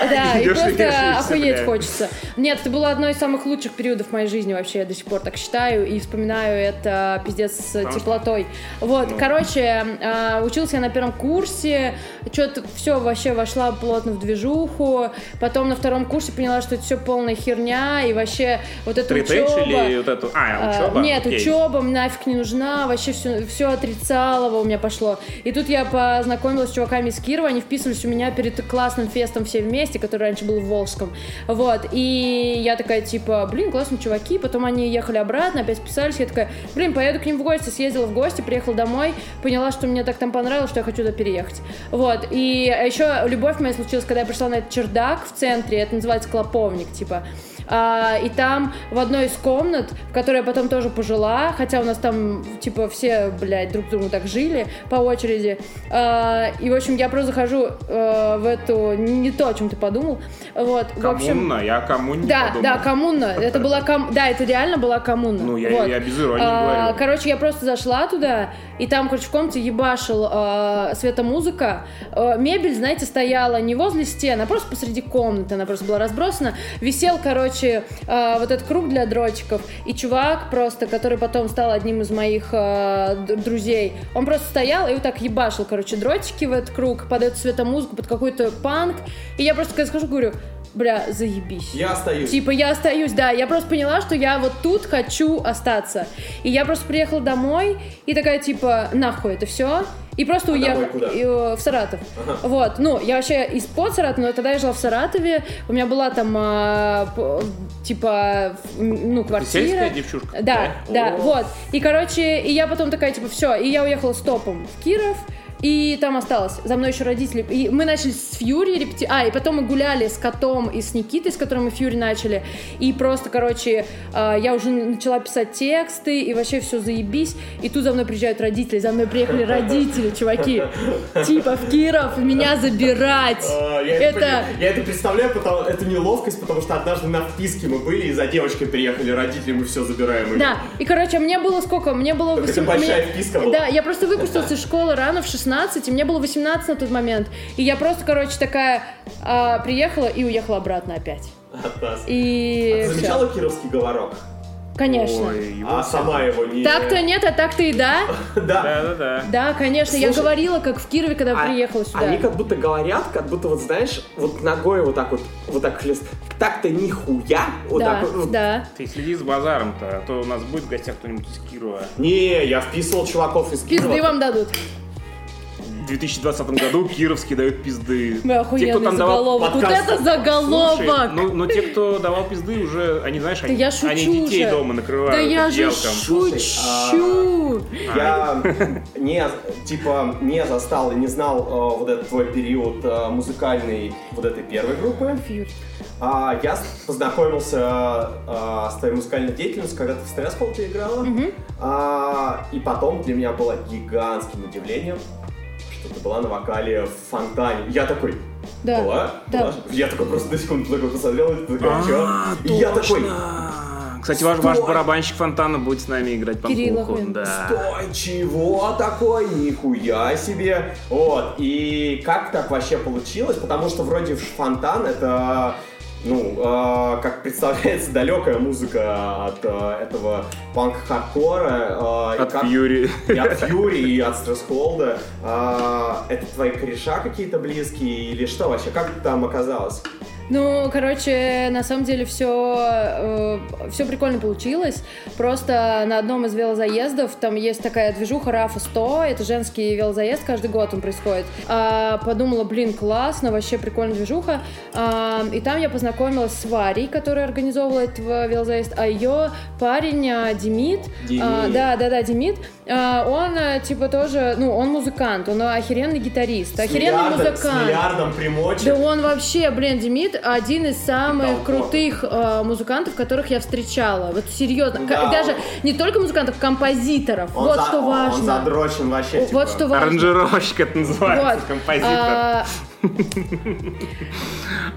Да, и просто охуеть хочется. Нет, это было одно из самых лучших периодов моей жизни вообще, я до сих пор так считаю и вспоминаю это пиздец с теплотой. Вот, короче, а, учился я на первом курсе, что-то все вообще вошла плотно в движуху, потом на втором курсе поняла, что это все полная херня, и вообще вот Тритейдж учеба... или вот эту... А, А, учеба? Нет, учеба нафиг не нужна, вообще все, все отрицалово у меня пошло. И тут я познакомилась с чуваками из Кирова, они вписывались у меня перед классным фестом все вместе, который раньше был в Волжском. Вот, и я такая, типа, блин, классные чуваки, потом они ехали обратно, опять списались, я такая, блин, поеду к ним в гости, съездила в гости, приехала домой, поняла, что мне так там понравилось, что я хочу туда переехать. Вот, и еще любовь моя случилась, когда я пришла на этот чердак в центре, это называется клоповник, типа. А, и там в одной из комнат, в которой я потом тоже пожила, хотя у нас там, типа, все, блядь, друг другу так жили по очереди. А, и, в общем, я просто захожу а, в эту... Не то, о чем ты подумал. Вот, в общем... Коммуна, я о коммуне Да, подумал. да, коммуна. Это была ком... Да, это реально была коммуна. Ну, я, Вот. я без иронии А, говорю. Короче, я просто зашла туда, и там, короче, в комнате ебашил э, светомузыка. Э, мебель, знаете, стояла не возле стен, а просто посреди комнаты, она просто была разбросана. Висел, короче, э, вот этот круг для дротиков, и чувак просто, который потом стал одним из моих э, друзей, он просто стоял и вот так ебашил, короче, дротики в этот круг, под эту светомузыку, под какой-то панк. И я просто когда схожу, говорю, бля, заебись. Я остаюсь. Типа я остаюсь, да. Я просто поняла, что я вот тут хочу остаться. И я просто приехала домой и такая типа нахуй это все. И просто А уехала домой куда? и, э, в Саратов. Вот, ну, я вообще из-под Саратова, но тогда я жила в Саратове. У меня была там, а, п- типа, ну, квартира. Сельская девчушка? Да, да, О. вот. И, короче, и я потом такая, типа, все, и я уехала стопом в Киров, и там осталось. За мной еще родители. И мы начали с Фьюри репети... А, и потом мы гуляли с котом и с Никитой, с которым мы Фьюри начали. И просто, короче, а, я уже начала писать тексты, и вообще все заебись. И тут за мной приезжают родители. За мной приехали родители, чуваки. Типа в Киров меня забирать. А, Я это... Я это представляю, потому это неловкость, потому что однажды на вписке мы были, и за девочкой приехали родители, мы все забираем. Да, и, короче, мне было сколько? Мне было... Так это восем- большая мне- вписка была. Да, я просто выпустилась из школы рано, в 16, и мне было 18 на тот момент. И я просто, короче, такая а, приехала и уехала обратно опять. И Ты всё. замечала кировский говорок? Конечно. Ой, его А сама его не... Так-то нет, а так-то и да. Да. Да-да-да. Да, конечно. я говорила, как в Кирове, когда А- приехала сюда. Они как будто говорят, как будто вот знаешь, вот ногой вот так вот, вот так хлест. Так-то нихуя. Вот да, так вот. да. Ты следи за базаром-то, а то у нас будет в гостях кто-нибудь из Кирова. Не, я вписывал чуваков из Кирова. Пизды вам дадут. В 2020 году Кировский дают пизды. Вы охуенный заголовок. Вот подкаст. это заголовок. Слушай, ну, но те, кто давал пизды, уже, они, знаешь, Да они, я шучу они детей же. дома накрывают Да я же одеялком. шучу. Я не, типа, не застал и не знал э, вот этот твой период э, музыкальный вот этой первой группы. А я познакомился э, с твоей музыкальной деятельностью, когда ты в Стресс ты играла. А, и потом для меня было гигантским удивлением, что ты была на вокале в фонтане. Я такой, Да. была? Да. Была? Я такой просто на секунду такой посмотрел, и ты такой, А, чё? И я такой. Кстати, ваш, ваш барабанщик Фонтана будет с нами играть по Кирилл слуху. Охуин. Да. Стой, чего такой? Нихуя себе! Вот, и как так вообще получилось? Потому что вроде фонтан это, ну, э, как представляется, далекая музыка от э, этого панк-хардкора. э, От как- Фьюри. И от Фьюри, и от Стрессхолда. А, это твои кореша какие-то близкие или что вообще? Как ты там оказалась? Ну, короче, на самом деле все, все прикольно получилось. Просто на одном из велозаездов там есть такая движуха Рафа 100, это женский велозаезд, каждый год он происходит. А, подумала, блин, классно, вообще прикольная движуха. А, и там я познакомилась с Варей, которая организовывала этот велозаезд, а ее парень а, Демид, Демид. а, да, да, да, Демид, он а, типа тоже, ну, он музыкант, он охеренный гитарист, С охеренный миллиардом- С музыкант. миллиардом примочек. Да он вообще, блин, Демид один из самых Толпов. крутых э, музыкантов, которых я встречала. Вот серьезно. Ну да, Даже он- не только музыкантов, композиторов. Он вот за- что важно. Он задрочен вообще. Типа. Вот что важно. Аранжировщик это называется, Вот. композитор. А,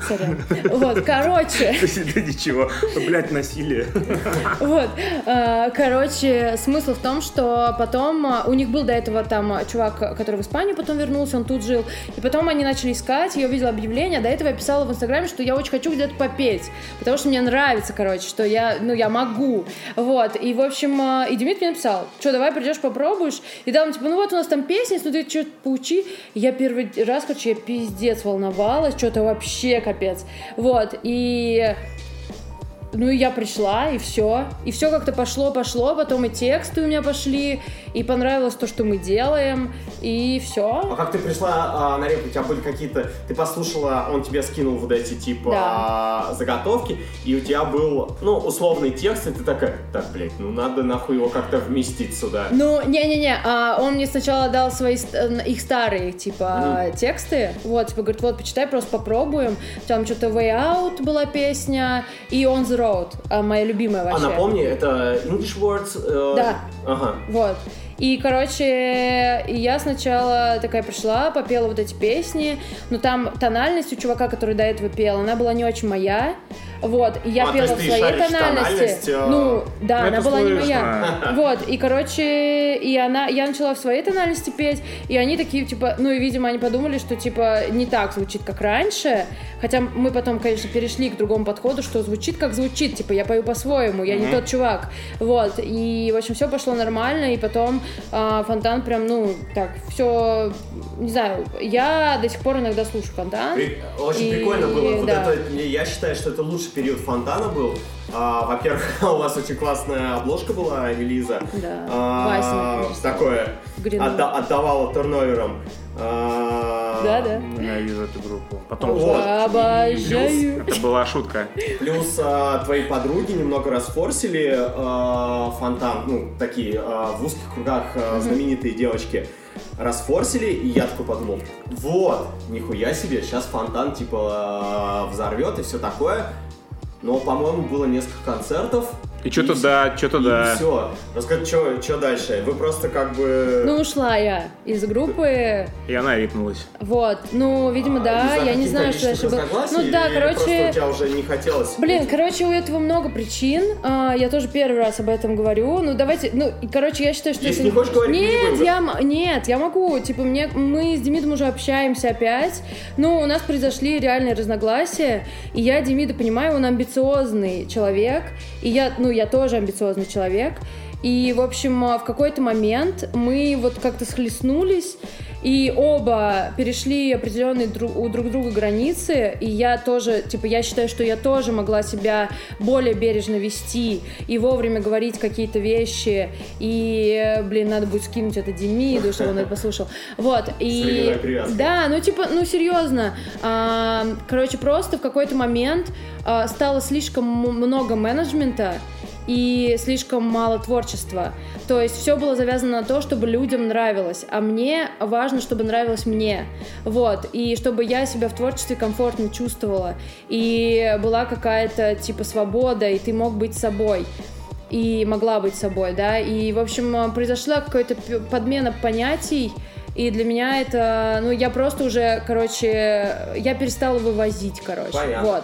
Сорян. Вот, короче, Да ничего, блять, насилие. вот, э, короче, смысл в том, что потом э, у них был до этого там э, чувак, который в Испанию потом вернулся, он тут жил, и потом они начали искать, я увидела объявление, до этого я писала в Инстаграме, что я очень хочу где-то попеть, потому что мне нравится, короче, что я, ну, я могу, вот, и, в общем, и Демид мне написал, что, давай придешь, попробуешь, и дал мне, типа, ну вот у нас там ну ты что-то поучи, я первый раз, короче, я пиздец волновалась, что-то вообще капец, вот, и ну и я пришла, и все. И все как-то пошло, пошло, потом и тексты у меня пошли, и понравилось то, что мы делаем, и все. А как ты пришла а, на реп? У тебя были какие-то... Ты послушала, он тебе скинул вот эти, типа, Да. заготовки, и у тебя был, ну, условный текст, и ты такая, так, блядь, ну надо нахуй его как-то вместить сюда. Ну, не-не-не, а он мне сначала дал свои э, их старые, типа, тексты. Вот, типа, говорит, вот, почитай, просто попробуем. Там что-то Way Out была песня, и On the Road, а, моя любимая А вообще. напомни, это English Words? э, Да. Ага. Вот. И, короче, я сначала такая пришла, попела вот эти песни, но там тональность у чувака, который до этого пел, она была не очень моя. Вот, и я А, пела в своей тональности. э, Ну, да, Ну, она была не слышно. моя. Вот, и, короче, и она, я начала в своей тональности петь, и они такие, типа, ну, и, видимо, они подумали, что, типа, не так звучит, как раньше, хотя мы потом, конечно, перешли к другому подходу, что звучит, как звучит, типа, я пою по-своему, я не тот чувак, вот, и, в общем, все пошло нормально, и потом а, Фонтан прям, ну, так, все, не знаю, я до сих пор иногда слушаю Фонтан. При- Очень И- прикольно было. Вот да. это, я считаю, что это лучший период Фонтана был. А, во-первых, у вас очень классная обложка была, Элиза. Да, А, Вася такое. Отда- отдавала турновером. А, Да-да. Ненавижу эту группу. Потом Вот. Обожаю. это была шутка. Плюс а, твои подруги немного расфорсили а, фонтан, ну, такие а, в узких кругах а, знаменитые девочки расфорсили, и я такой подумал, вот, нихуя себе, сейчас фонтан типа а, взорвет и все такое. Но, по-моему, было несколько концертов. И что-то да, что-то да. все. Расскажи, что дальше? Вы просто как бы... Ну, ушла я из группы, И она рипнулась. вот, ну, видимо, а, да, я не знаю, что дальше было. Ну, да, или Просто у короче, тебя уже не хотелось... Блин, короче, у этого много причин. А, Я тоже первый раз об этом говорю. Ну, давайте, ну, короче, я считаю, что Если это- не хочешь говорить, не нет, я, нет, я могу. Типа, мне, мы с Демидом уже общаемся опять. Ну, у нас произошли реальные разногласия. И я Демида понимаю, он амбициозный человек. И я, ну, я тоже амбициозный человек. И, в общем, а, в какой-то момент мы вот как-то схлестнулись, и оба перешли определенные у друг друга границы, и я тоже, типа, я считаю, что я тоже могла себя более бережно вести и вовремя говорить какие-то вещи, и, блин, надо будет скинуть это Демиду, чтобы он это послушал. Вот, и... Да, ну, типа, ну, серьезно. А, Короче, просто в какой-то момент а, стало слишком много менеджмента, и слишком мало творчества. То есть все было завязано на то, чтобы людям нравилось, а мне важно, чтобы нравилось мне. Вот, и чтобы я себя в творчестве комфортно чувствовала, и была какая-то типа свобода, и ты мог быть собой и могла быть собой, да, и, в общем, произошла какая-то подмена понятий, и для меня это, ну, я просто уже, короче, я перестала вывозить, короче, Понятно. вот,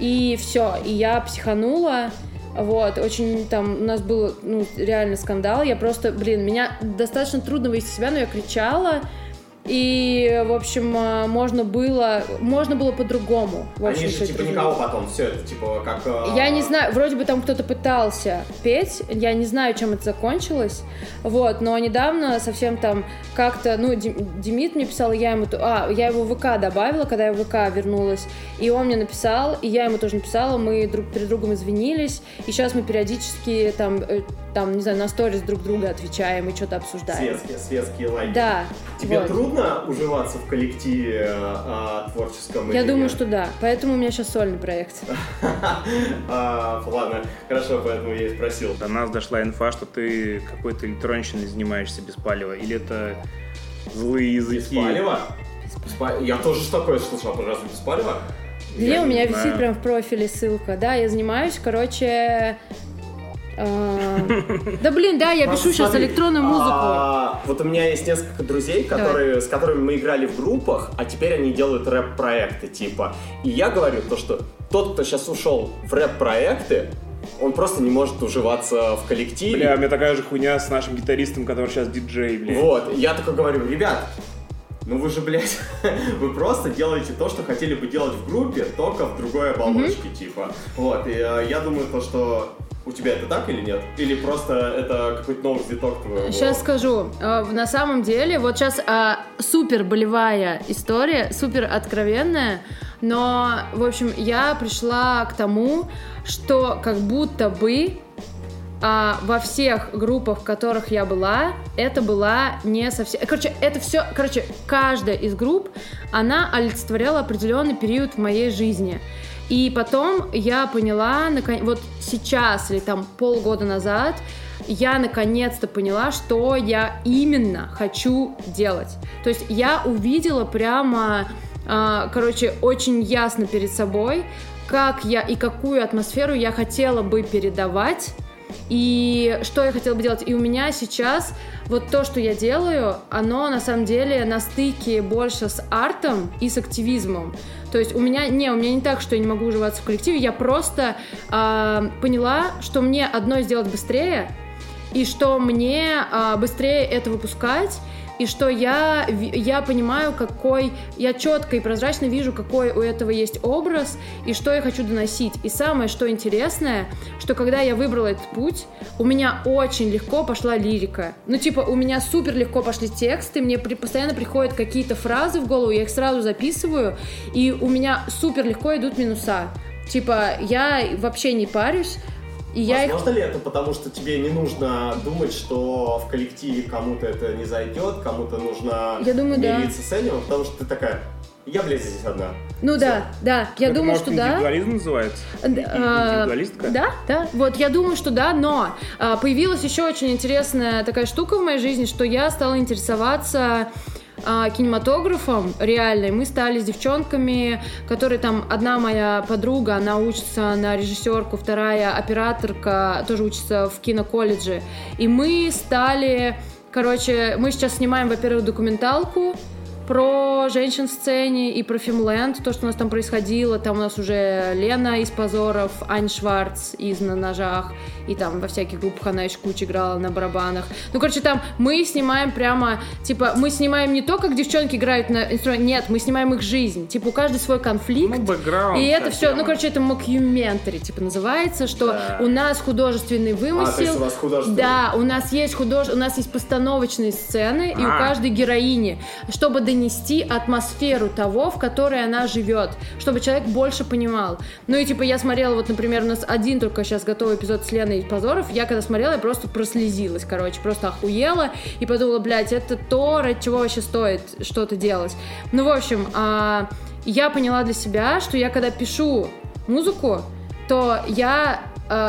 и все, и я психанула, вот, очень там у нас был, ну, реально скандал, я просто, блин, меня достаточно трудно вывести себя, но я кричала, и, в общем, а, можно было, можно было по-другому. Они же типа никого потом, все это типа как... э, Я не знаю, вроде бы там кто-то пытался петь, я не знаю, чем это закончилось, вот, но недавно совсем там как-то, ну, Дем- Демид мне писал, я ему, а, я его в ВК добавила, когда я в ВК вернулась, и он мне написал, и я ему тоже написала, мы друг перед другом извинились, и сейчас мы периодически там, э, там, не знаю, на сторис друг друга отвечаем и что-то обсуждаем. Светские, светские лайки. Да. Тебе вот. трудно уживаться в коллективе э, творческом? Я думаю, нет? что да, поэтому у меня сейчас сольный проект. А, Ладно, хорошо, поэтому я и спросил. До нас дошла инфа, что ты какой-то электронщиной занимаешься без палева. Или это злые Без языки? палева? Спа- Я тоже такое слышал, а разве без палева? Я не, у меня знаю. висит прям в профиле ссылка. Да, я занимаюсь, короче... а, Да блин, да, я пишу сейчас электронную музыку. а, Вот у меня есть несколько друзей, которые, с которыми мы играли в группах, а теперь они делают рэп-проекты, типа. И я говорю то, что тот, кто сейчас ушел в рэп-проекты, он просто не может уживаться в коллективе. Бля, у меня такая же хуйня с нашим гитаристом, который сейчас диджей, бля. Вот, я такой говорю, ребят, ну вы же, блядь, вы просто делаете то, что хотели бы делать в группе, только в другой оболочке, типа. Вот, и э, я думаю то, что у тебя это так или нет? Или просто это какой-то новый виток твоего? Сейчас скажу. А, На самом деле, вот сейчас супер болевая история, супер откровенная, но, в общем, я пришла к тому, что как будто бы а, во всех группах, в которых я была, это была не совсем... Короче, это все... Короче, каждая из групп, она олицетворяла определенный период в моей жизни. И потом я поняла, вот сейчас или там полгода назад, я наконец-то поняла, что я именно хочу делать. То есть я увидела прямо, э, короче, очень ясно перед собой, как я и какую атмосферу я хотела бы передавать и что я хотела бы делать. И у меня сейчас вот то, что я делаю, оно на самом деле на стыке больше с артом и с активизмом. То есть у меня не, у меня не так, что я не могу уживаться в коллективе, я просто э, поняла, что мне одно сделать быстрее, и что мне э, быстрее это выпускать, и что я, я понимаю, какой, я четко и прозрачно вижу, какой у этого есть образ, и что я хочу доносить. И самое, что интересное, что когда я выбрала этот путь, у меня очень легко пошла лирика. Ну, типа, у меня супер легко пошли тексты, мне при, постоянно приходят какие-то фразы в голову, я их сразу записываю, и у меня супер легко идут минуса. Типа, я вообще не парюсь, и я Возможно их... ли это потому, что тебе не нужно думать, что в коллективе кому-то это не зайдет, кому-то нужно я думаю, мириться да. с этим, потому что ты такая, я, блядь, здесь одна. Ну Все. да, да, я это, думаю, может, что да. Индивидуализм называется? А, Индивидуалистка? Да, да. Вот, я думаю, что да, но а, появилась еще очень интересная такая штука в моей жизни, что я стала интересоваться а, кинематографом реальной. Мы стали с девчонками, которые там, одна моя подруга, она учится на режиссерку, вторая операторка, тоже учится в киноколледже. И мы стали, короче, мы сейчас снимаем, во-первых, документалку, про женщин в сцене и про Фимленд, то, что у нас там происходило. Там у нас уже Лена из «Позоров», Ань Шварц из «На ножах», и там во всяких группах она еще куча играла на барабанах. Ну, короче, там мы снимаем прямо, типа, мы снимаем не то, как девчонки играют на инструмент, нет, мы снимаем их жизнь. Типа, у каждой свой конфликт. Ну, бэкграунд. И это все, ну, короче, это мокюментари, типа, называется, что да. у нас художественный вымысел. А, то есть у вас художественный. Да, у нас есть худож... у нас есть постановочные сцены, а. и у а. каждой героини, чтобы донести атмосферу того, в которой она живет, чтобы человек больше понимал. Ну и типа я смотрела, вот, например, у нас один только сейчас готовый эпизод с Леной Позоров. Я когда смотрела, я просто прослезилась, короче, просто охуела и подумала, блядь, это то, ради чего вообще стоит что-то делать. Ну, в общем, а, я поняла для себя, что я когда пишу музыку, то я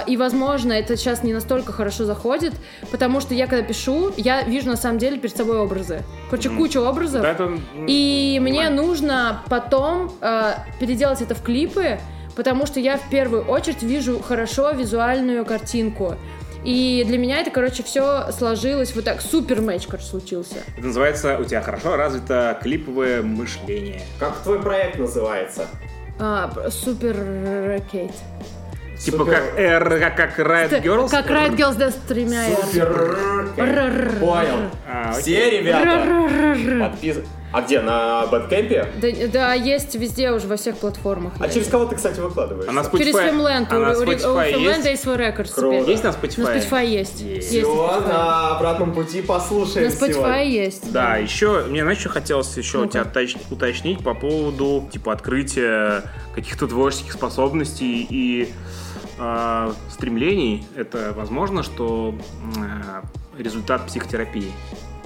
и, возможно, это сейчас не настолько хорошо заходит, потому что я, когда пишу, я вижу на самом деле перед собой образы. Короче, mm. куча образов. Да, это... И мне нужно потом uh, переделать это в клипы, потому что я в первую очередь вижу хорошо визуальную картинку. И для меня это, короче, все сложилось вот так. Супер матч, короче, случился. Это называется у тебя хорошо развито клиповое мышление. Как твой проект называется? А, супер Кейт. Типа Супер... как, R, как, как Riot Girls? Как Riot Girls, да, с тремя Супер... Понял. А, Все ребята. А где, на Бэткэмпе? Да, да, есть везде уже, во всех платформах. А через кого ты, кстати, выкладываешь? А на Spotify, через Filmland. А на Spotify у, у Filmland есть свой рекорд. Есть на Spotify? На Spotify есть. есть. Все, есть на обратном пути послушаем На Spotify сегодня. есть. Да, да, еще, мне, знаешь, что хотелось еще ну у тебя уточнить по поводу, типа, открытия каких-то творческих способностей и э, стремлений. Это возможно, что э, результат психотерапии?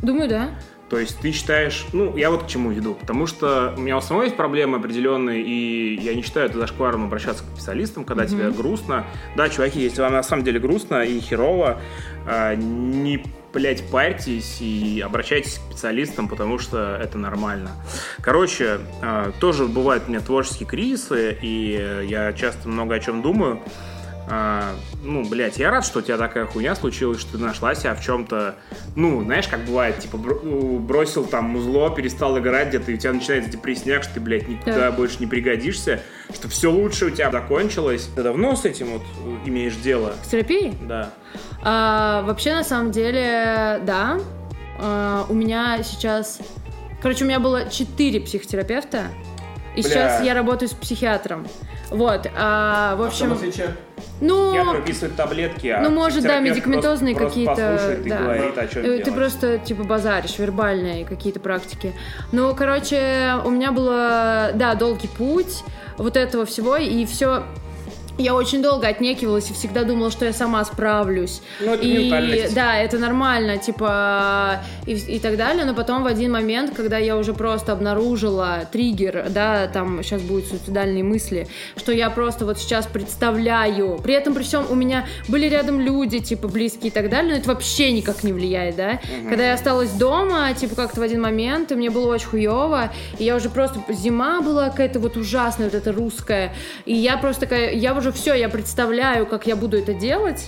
Думаю, да. То есть ты считаешь, ну, я вот к чему веду, потому что у меня у самого есть проблемы определенные, и я не считаю это зашкваром обращаться к специалистам, когда mm-hmm. тебе грустно. Да, чуваки, если вам на самом деле грустно и херово, э, не блять, парьтесь и обращайтесь к специалистам, потому что это нормально. Короче, э, тоже бывают у меня творческие кризисы, и я часто много о чем думаю. А, ну, блядь, я рад, что у тебя такая хуйня случилась, что ты нашла себя в чем-то, ну, знаешь, как бывает, типа, бросил там музло, перестал играть где-то, и у тебя начинается депрессняк, что ты, блядь, никуда да. больше не пригодишься, что все лучше у тебя закончилось. Ты давно с этим вот имеешь дело? С терапией? Да. А, вообще, на самом деле, да. А, у меня сейчас... Короче, у меня было четыре психотерапевта, и Бля. сейчас я работаю с психиатром. Вот, а, в общем... А ну, я прописываю таблетки, а ну может да, медикаментозные какие-то, да. говорит, а что ты делать. просто типа базаришь, вербальные какие-то практики. Ну, короче, у меня было, да, долгий путь вот этого всего и все я очень долго отнекивалась и всегда думала, что я сама справлюсь. Ну, это и да, это нормально, типа и, и так далее. Но потом в один момент, когда я уже просто обнаружила триггер, да, там сейчас будут суицидальные мысли, что я просто вот сейчас представляю. При этом при всем у меня были рядом люди, типа близкие и так далее, но это вообще никак не влияет, да. Когда я осталась дома, типа как-то в один момент, и мне было очень хуево, и я уже просто зима была какая-то вот ужасная, вот эта русская, и я просто такая, я уже все, я представляю, как я буду это делать,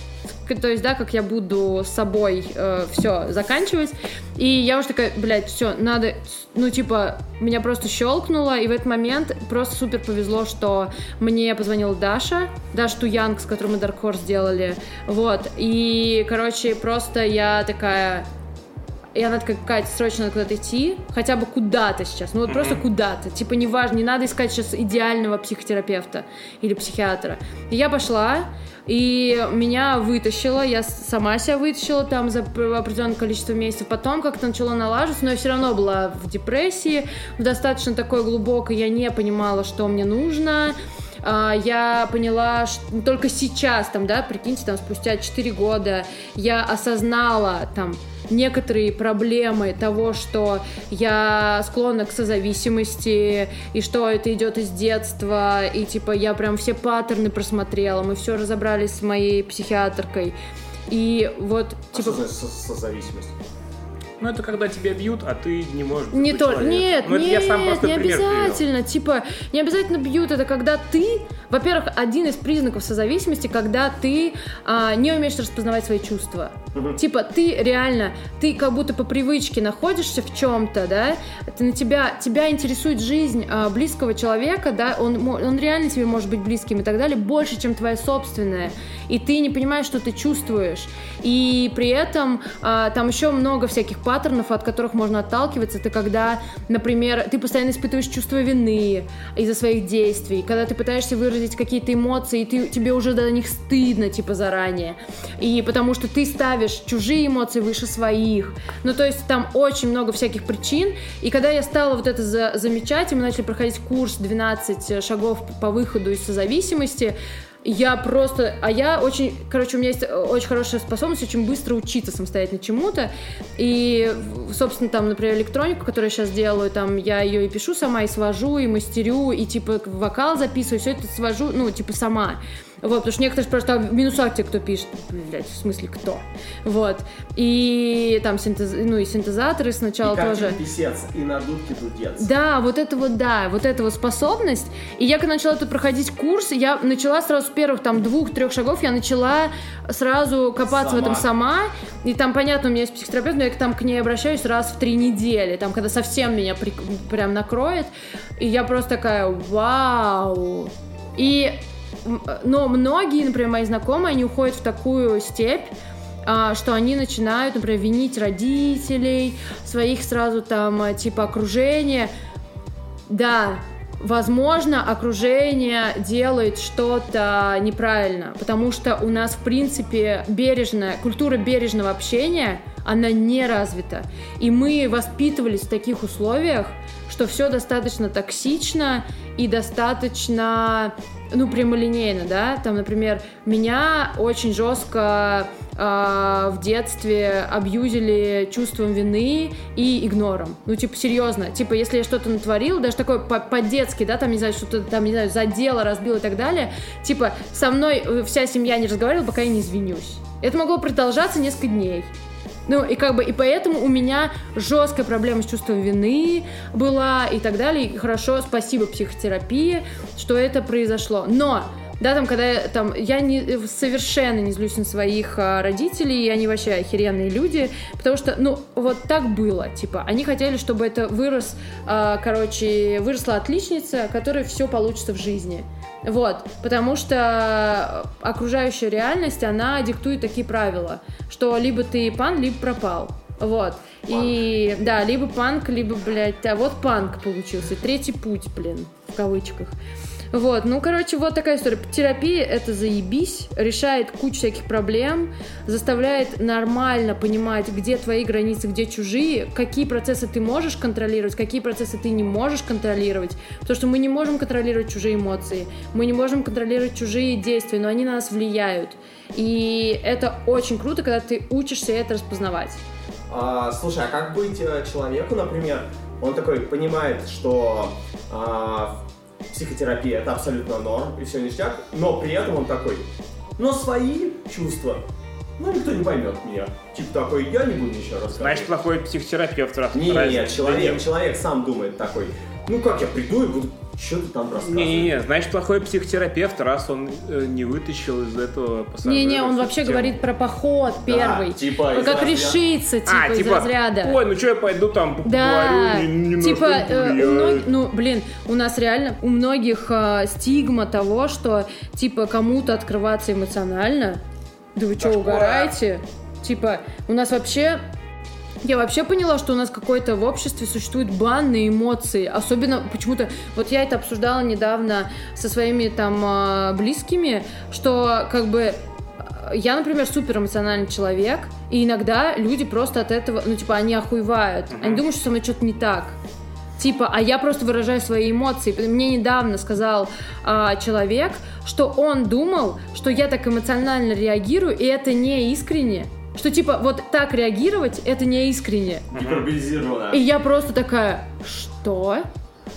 то есть, да, как я буду с собой все заканчивать, и я уже такая, блядь, все, надо, ну, типа, меня просто щелкнуло, и в этот момент просто супер повезло, что мне позвонила Даша, Даша Туянг, с которой мы Dark Horse сделали, вот, и, короче, просто я такая, и она такая, Катя, срочно надо куда-то идти, хотя бы куда-то сейчас, ну вот просто куда-то, типа неважно, не надо искать сейчас идеального психотерапевта или психиатра. И я пошла, и меня вытащило, я сама себя вытащила там за определенное количество месяцев, потом как-то начало налаживаться, но я все равно была в депрессии, в достаточно такой глубокой, я не понимала, что мне нужно, а, я поняла, что только сейчас, там, да, прикиньте, там, спустя 4 года я осознала, там, некоторые проблемы того, что я склонна к созависимости, и что это идет из детства, и, типа, я прям все паттерны просмотрела, мы все разобрались с моей психиатркой, и вот, А типа... что значит со- созависимость? Ну, это когда тебя бьют, а ты не можешь Не только, человек. нет, Ну, нет, я сам просто не пример привел. обязательно. Типа, не обязательно бьют. Это когда ты, во-первых, один из признаков созависимости, когда ты а, не умеешь распознавать свои чувства. Типа, ты реально, ты как будто по привычке находишься в чем-то, да, ты на тебя, тебя интересует жизнь а, близкого человека, да, он, он реально тебе может быть близким и так далее, больше, чем твоя собственная. И ты не понимаешь, что ты чувствуешь. И при этом а, там еще много всяких паттернов, от которых можно отталкиваться. Это когда, например, ты постоянно испытываешь чувство вины из-за своих действий, когда ты пытаешься выразить какие-то эмоции, и ты, тебе уже до них стыдно, типа, заранее. И потому что ты ставишь чужие эмоции выше своих. Ну, то есть там очень много всяких причин. И когда я стала вот это за- замечать, и мы начали проходить курс 12 шагов по выходу из созависимости, я просто... А я очень... Короче, у меня есть э, очень хорошая способность очень быстро учиться самостоятельно чему-то. И, собственно, там, например, электронику, которую я сейчас делаю, там, я ее и пишу сама, и свожу, и мастерю, и, типа, вокал записываю, все это свожу, ну, типа, сама. Вот, потому что некоторые а в минусах тебе кто пишет? Блять, в смысле кто? Вот. И там синтез... ну, и синтезаторы сначала и тоже. писец, и на дудке дудец. Да, вот это вот, да, вот эта вот способность. И я, когда начала тут проходить курс, я начала сразу с первых там двух-трех шагов, я начала сразу копаться в Сама. этом сама. И там, понятно, у меня есть психотерапевт, но я там к ней обращаюсь раз в три недели, там, когда совсем меня при- прям накроет. И я просто такая, вау. И, но многие, например, мои знакомые, они уходят в такую степь, а, что они начинают, например, винить родителей, своих сразу там, а, типа, окружения. Да, возможно, окружение делает что-то неправильно, потому что у нас, в принципе, бережная, культура бережного общения, она не развита. И мы воспитывались в таких условиях, что все достаточно токсично и достаточно, ну, прямолинейно, да, там, например, меня очень жестко а, в детстве абьюзили чувством вины и игнором. Ну, типа, серьезно. Типа, если я что-то натворила, даже такое по- по-детски, да, там, не знаю, что-то там, не знаю, задело, разбил и так далее, типа, со мной э, вся семья не разговаривала, пока я не извинюсь. Это могло продолжаться несколько дней. Ну, и как бы, и поэтому у меня жесткая проблема с чувством вины была и так далее. И хорошо, спасибо психотерапии, что это произошло. Но да, там, когда я, там, я не, совершенно не злюсь на своих а, родителей, и они вообще охеренные люди, потому что, ну, вот так было, типа, они хотели, чтобы это вырос, а, короче, выросла отличница, которой все получится в жизни. Вот, потому что окружающая реальность, она диктует такие правила, что либо ты пан, либо пропал. Вот. И да, либо панк, либо, блядь, а вот панк получился. Третий путь, блин, в кавычках. Вот, ну, короче, вот такая история. Терапия — это заебись, решает кучу всяких проблем, заставляет нормально понимать, где твои границы, где чужие, какие процессы ты можешь контролировать, какие процессы ты не можешь контролировать. Потому что мы не можем контролировать чужие эмоции, мы не можем контролировать чужие действия, но они на нас влияют. И это очень круто, когда ты учишься это распознавать. А, слушай, а как быть э, человеку, например, он такой понимает, что а, психотерапия это абсолютно норм и все ништяк, но при этом он такой, но свои чувства, ну никто не поймет меня. Типа такой, я не буду ничего рассказывать. Значит, плохой психотерапевт. раз- Нет, нет, человек, человек сам думает такой, ну как я приду и буду что-то там рассказывать. Не-не-не, значит, плохой психотерапевт, раз он э, не вытащил из этого пассажира. Не-не, он вообще тему. говорит про поход первый. типа Ну, из как разряда- решиться, типа, а, из типа, разряда. ой, ну что я пойду там Да, поговорю, ни на типа, что не э, у повлияет». мног- ну, блин, у нас реально, у многих э, стигма того, что, типа, кому-то открываться эмоционально, да вы что, угораете? Типа, у нас вообще... Я вообще поняла, что у нас какое-то в обществе существует бан на эмоции. Особенно почему-то... Вот я это обсуждала недавно со своими там э, близкими, что как бы э, я, например, супер эмоциональный человек, и иногда люди просто от этого, ну, типа, они охуевают. Они думают, что со мной что-то не так. Типа, а я просто выражаю свои эмоции. Мне недавно сказал а, человек, что он думал, что я так эмоционально реагирую, и это не искренне. Что типа, вот так реагировать, это не искренне. Гиперболизировано. И я просто такая, что?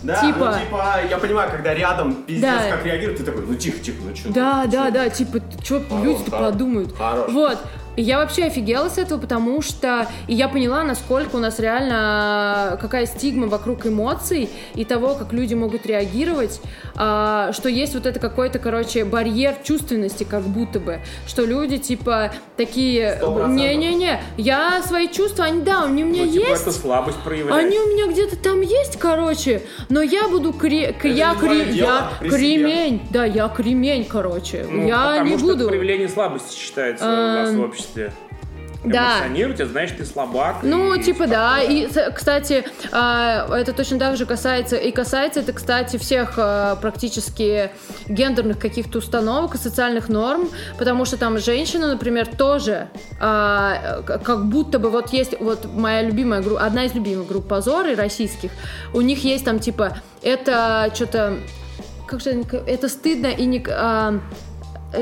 Да, типа- ну типа, я понимаю, когда рядом пиздец Да. как реагирует, ты такой, ну тихо, тихо, ну что Да, да, да, типа, что люди-то хорош. подумают. Хорош. Вот. И я вообще офигела с этого, потому что и я поняла, насколько у нас реально какая стигма вокруг эмоций и того, как люди могут реагировать, а, что есть вот это какой-то, короче, барьер чувственности, как будто бы, что люди типа такие, не-не-не, я свои чувства, они да, они у меня Ну, типа, есть. это слабость проявляет. Они у меня где-то там есть, короче, но я буду кре... к- я, кре- дело, я кремень, да, я кремень, короче, Ну, я не буду. это проявление слабости считается у нас в обществе. Да. Эмоционировать, это значит, ты слабак. Ну, и типа, да. И, кстати, а, это точно так же касается, и касается это, кстати, всех а, практически гендерных каких-то установок и социальных норм, потому что там женщина, например, тоже а, как будто бы вот есть вот моя любимая группа, одна из любимых групп позоры российских, у них есть там типа это что-то как же это стыдно и не а,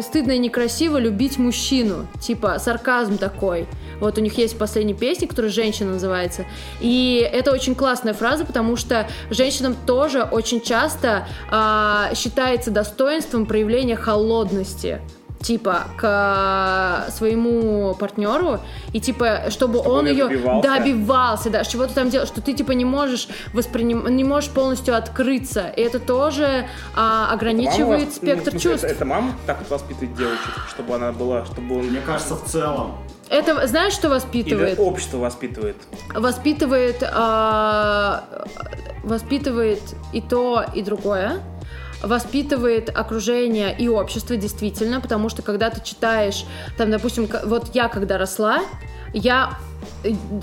стыдно и некрасиво любить мужчину. Типа сарказм такой. Вот у них есть последняя песня, которая «Женщина» называется. И это очень классная фраза, потому что женщинам тоже очень часто а, считается достоинством проявления холодности типа к своему партнеру и типа чтобы, Чтобы он он ее добивался. добивался да чего ты там делаешь что ты типа не можешь восприним не можешь полностью открыться и это тоже а, ограничивает вас- спектр ну, смысле, чувств Это, это мама так вот воспитывает девочек, чтобы она была, чтобы он... Мне кажется, в целом. Это знаешь, что Или воспитывает? общество воспитывает. Воспитывает, а, воспитывает и то, и другое. Воспитывает окружение и общество действительно, потому что когда ты читаешь, там, допустим, вот я когда росла, я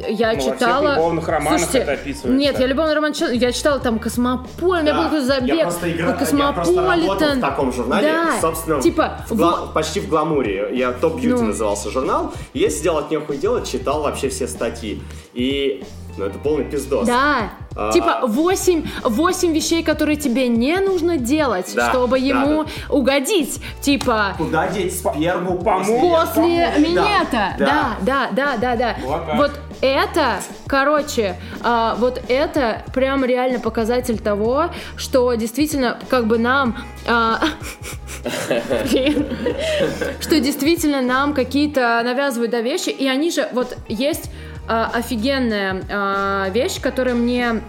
я Ну, во всех читала... любовных романах это описывается. Нет, я любовный роман читала, я читала там Космополь, у меня был какой-то забег. Я просто, игра... я просто работал в таком журнале, Да, собственно, типа, в гла- вот- почти в гламуре. Я Топ Бьюти Ну. назывался журнал. И я сидел от нехуй делать, читал вообще все статьи. И ну, это полный пиздос. Да. А. Типа 8, 8 вещей, которые тебе не нужно делать, Да, чтобы да, ему угодить. Типа Куда деть сперму Помочь. после Помочь, минета. Да, да, да, да, да. Вот так. Вот это, короче, а, вот это прям реально показатель того, что действительно как бы нам... а, что действительно нам какие-то навязывают да, вещи, и они же, вот есть а, офигенная а, вещь, которая мне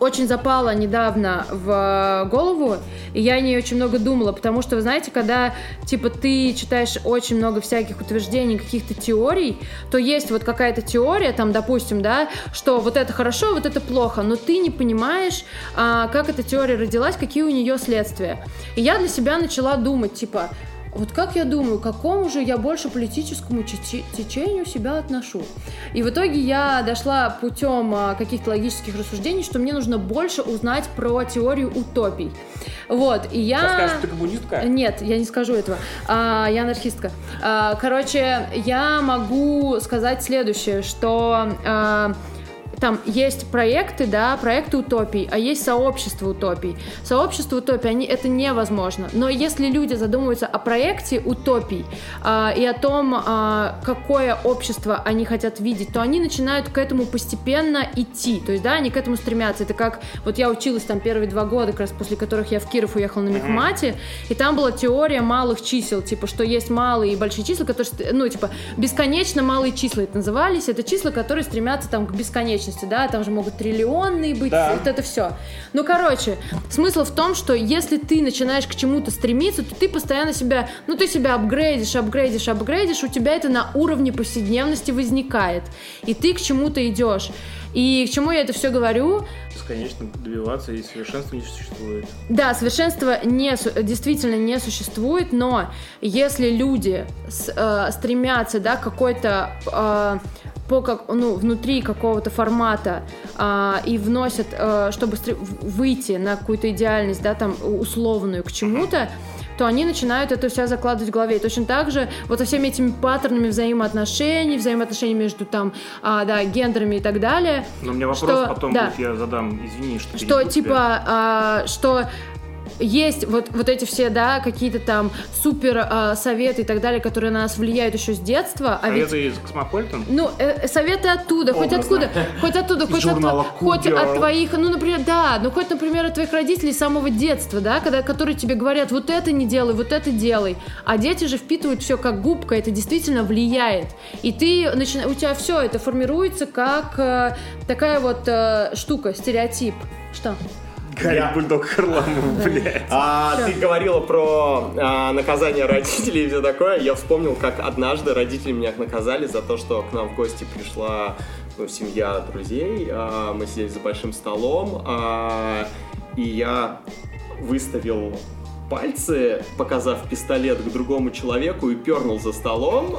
очень запала недавно в голову, и я о ней очень много думала, потому что, вы знаете, когда, типа, ты читаешь очень много всяких утверждений, каких-то теорий, то есть вот какая-то теория, там, допустим, да, что вот это хорошо, вот это плохо, но ты не понимаешь, а, как эта теория родилась, какие у нее следствия. И я для себя начала думать, типа, вот как я думаю, к какому же я больше политическому тече- течению себя отношу? И в итоге я дошла путем а, каких-то логических рассуждений, что мне нужно больше узнать про теорию утопий. Вот, и я... Сейчас скажешь, ты коммунистка? Нет, я не скажу этого. А, я анархистка. А, короче, я могу сказать следующее, что а, там есть проекты, да, проекты утопий, а есть сообщество утопий. Сообщество утопий, они, это невозможно. Но если люди задумываются о проекте утопий а, и о том, а, какое общество они хотят видеть, то они начинают к этому постепенно идти. То есть, да, они к этому стремятся. Это как, вот я училась там первые два года, как раз после которых я в Киров уехала на мехмате, и там была теория малых чисел, типа, что есть малые и большие числа, которые, ну, типа, бесконечно малые числа это назывались. Это числа, которые стремятся там к бесконечности, да, там же могут триллионные быть, Да. вот это все. Ну, короче, смысл в том, что если ты начинаешь к чему-то стремиться, то ты постоянно себя, ну, ты себя апгрейдишь, апгрейдишь, апгрейдишь, у тебя это на уровне повседневности возникает, и ты к чему-то идешь. И к чему я это все говорю? Бесконечно добиваться, и совершенства не существует. Да, совершенства не, действительно не существует, но если люди с- э, стремятся, да, к какой-то э, по как, ну, внутри какого-то формата а, и вносят, э, чтобы выйти на какую-то идеальность, да, там, условную к чему-то, то они начинают это все закладывать в голове. И точно так же вот со всеми этими паттернами взаимоотношений, взаимоотношений между там, а, да, гендерами и так далее, Но у меня вопрос Что- потом да. я задам, извини, что что тебя. типа, а, что есть вот, вот эти все, да, какие-то там супер а, советы и так далее, которые на нас влияют еще с детства. А ведь Советы из Космополитен? ну, э, советы оттуда, хоть Образно. откуда, хоть оттуда, хоть от, хоть от твоих, ну, например, да, ну, хоть, например, от твоих родителей с самого детства, да, когда, которые тебе говорят, вот это не делай, вот это делай, а дети же впитывают все как губка, это действительно влияет, и ты, начина... у тебя все это формируется как э, такая вот э, штука, стереотип, что? Гарри Я- Бульдог Харламов, блядь. А, ты говорила про а, наказание родителей и все такое. Я вспомнил, как однажды родители меня наказали за то, что к нам в гости пришла ну, семья друзей. А, мы сидели за большим столом, а, и я выставил пальцы, показав пистолет к другому человеку и пернул за столом.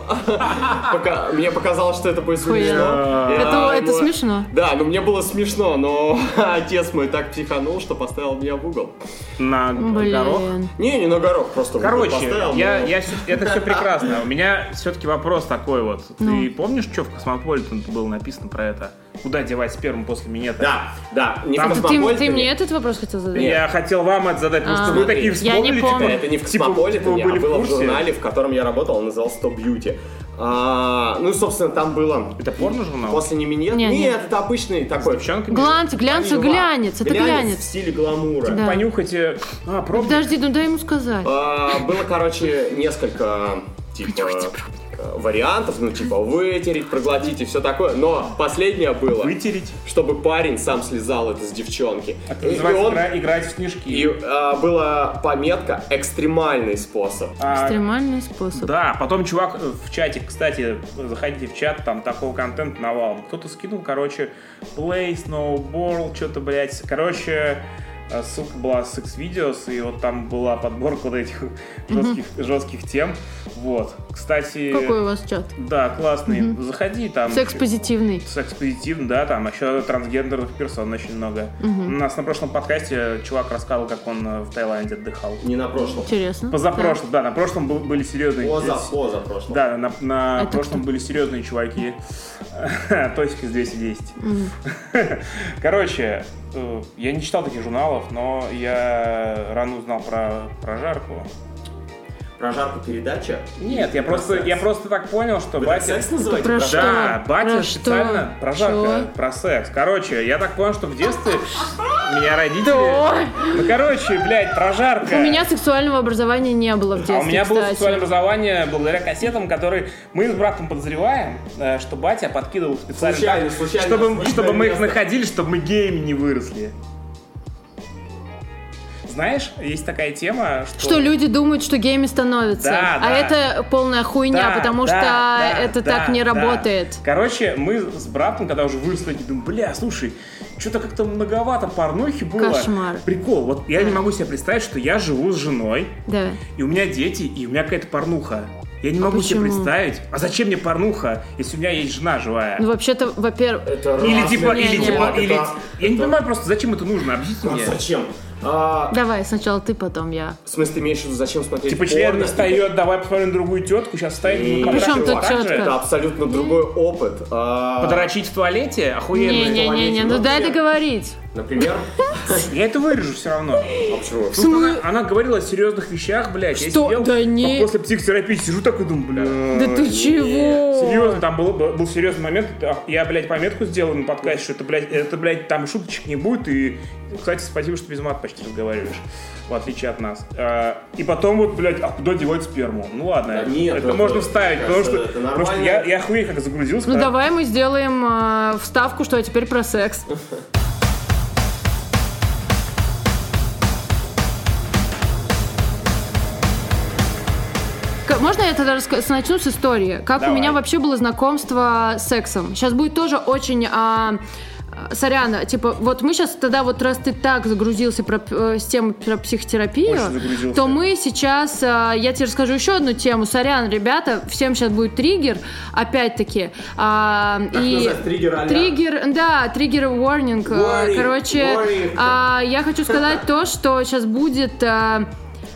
Мне показалось, что это будет смешно. Это, смешно. Да, но мне было смешно, но отец мой так психанул, что поставил меня в угол. На горох. Не, не на горох, просто Короче, поставил. я, это все прекрасно. У меня все-таки вопрос такой вот. Ты Ну. помнишь, что в Космополитен было написано про это? Куда девать сперму после минета? Да, да, не Там- в Ты, ты мне этот вопрос хотел задать? Я хотел вам это задать, потому А. что вы такие Я вспомнили. не типа, помню. Это не в типа, Космополитене, типа, а было в в журнале, в котором я работал, он назывался Top Beauty. А, ну, собственно, там было Это порно-журнал? после не минет. Не, Нет, не. это обычный такой. Глянц, глянц, глянец, это в глянец. стиле гламура. Да. Понюхайте. А, пробуйте. Подожди, ну дай ему сказать. А, было, короче, несколько типа э, вариантов, ну, типа, вытереть, проглотить и все такое. Но последнее было, Вытереть. чтобы парень сам слезал это с девчонки. Это И- и называется он- игра- играть в снежки. И а, была пометка «экстремальный способ». А, Экстремальный способ. Да, потом чувак э, в чате, кстати, заходите в чат, там такого контента навалом. Кто-то скинул, короче, play, snowball, что-то, блядь. Короче, ссылка была с X-Videos, и вот там была подборка вот этих жестких, жестких тем. Вот. Кстати, Какой у вас чат? да, классный. Заходи там. Секс-позитивный. Секс-позитивный, да, там еще трансгендерных персон очень много. У нас на прошлом подкасте чувак рассказывал, как он э, в Таиланде отдыхал. Не на прошлом. Интересно. Позапрошлом, да, на прошлом был- были серьезные... Поза, поза прошлом. Да, на, на Это прошлом кто? были серьезные чуваки. Тосик из 210. Короче, э, я не читал таких журналов, но я рано узнал про прожарку. Про жарку передача? Нет, я Про просто, секс. я просто так понял, что Вы батя... секс называете? Про что? Да, батя Про специально что? прожарка, Чё? про секс. Короче, я так понял, что в детстве меня родители... Да. Ну, короче, блядь, прожарка. У меня сексуального образования не было в детстве, А у меня было сексуальное образование благодаря кассетам, которые мы с братом подозреваем, э, что батя подкидывал специально, Случайно, так, случайно, чтобы, случайно чтобы мы их находили, чтобы мы геями не выросли. Знаешь, есть такая тема, что... Что люди думают, что гейми становятся. Да, а да. это полная хуйня, Да, потому да, что да, это да, так не да. работает. Короче, мы с братом, когда уже выросли, думаем, бля, слушай, что-то как-то многовато порнухи было. Кошмар. Прикол, вот я не могу себе представить, что я живу с женой, Да. и у меня дети, и у меня какая-то порнуха. Я не могу себе А почему? представить, а зачем мне порнуха, если у меня есть жена живая? Ну, вообще-то, во-первых... Это Или типа, или типа, или... это- Я не понимаю просто, зачем это нужно, объясните А мне. Зачем? А, Давай, сначала ты, потом я. в смысле, ты имеешь в виду, зачем смотреть Типа член достает, давай посмотрим на другую тетку, сейчас стоит, И- Причем тут тетка? Это абсолютно другой опыт. А, Подрочить в туалете? Охуенно. Не-не-не, ну дай договорить. Например? Я это вырежу все равно. А почему? Потому что она, она говорила о серьезных вещах, блядь. Я Что? сидел, Да не. После психотерапии сижу такой, думаю, бля. Да ты чего? Серьезно, там был, был серьезный момент. Я, блядь, пометку сделал на подкасте, что это, блядь, это, блядь, там шуточек не будет. И, кстати, спасибо, что без мат почти разговариваешь, в отличие от нас. А, И потом вот, блядь, а куда девать сперму? Ну ладно, Да нет, это это- можно вставить, потому что, потому что я, я охуеть как загрузился. Ну когда- давай мы сделаем э, вставку, что а теперь про секс. Можно я тогда раска- начну с истории? Как Давай. у меня вообще было знакомство с сексом? Сейчас будет тоже очень... а, а, Сорян, типа, вот мы сейчас тогда вот раз ты так загрузился про, э, с темой про психотерапию, то мы сейчас, а, я тебе расскажу еще одну тему. Сорян, ребята, всем сейчас будет триггер, опять-таки. Как и назвать? Триггер а-ля? Триггер, да, триггер warning. э, Warning, Короче, warning. а, я хочу сказать то, что сейчас будет... а,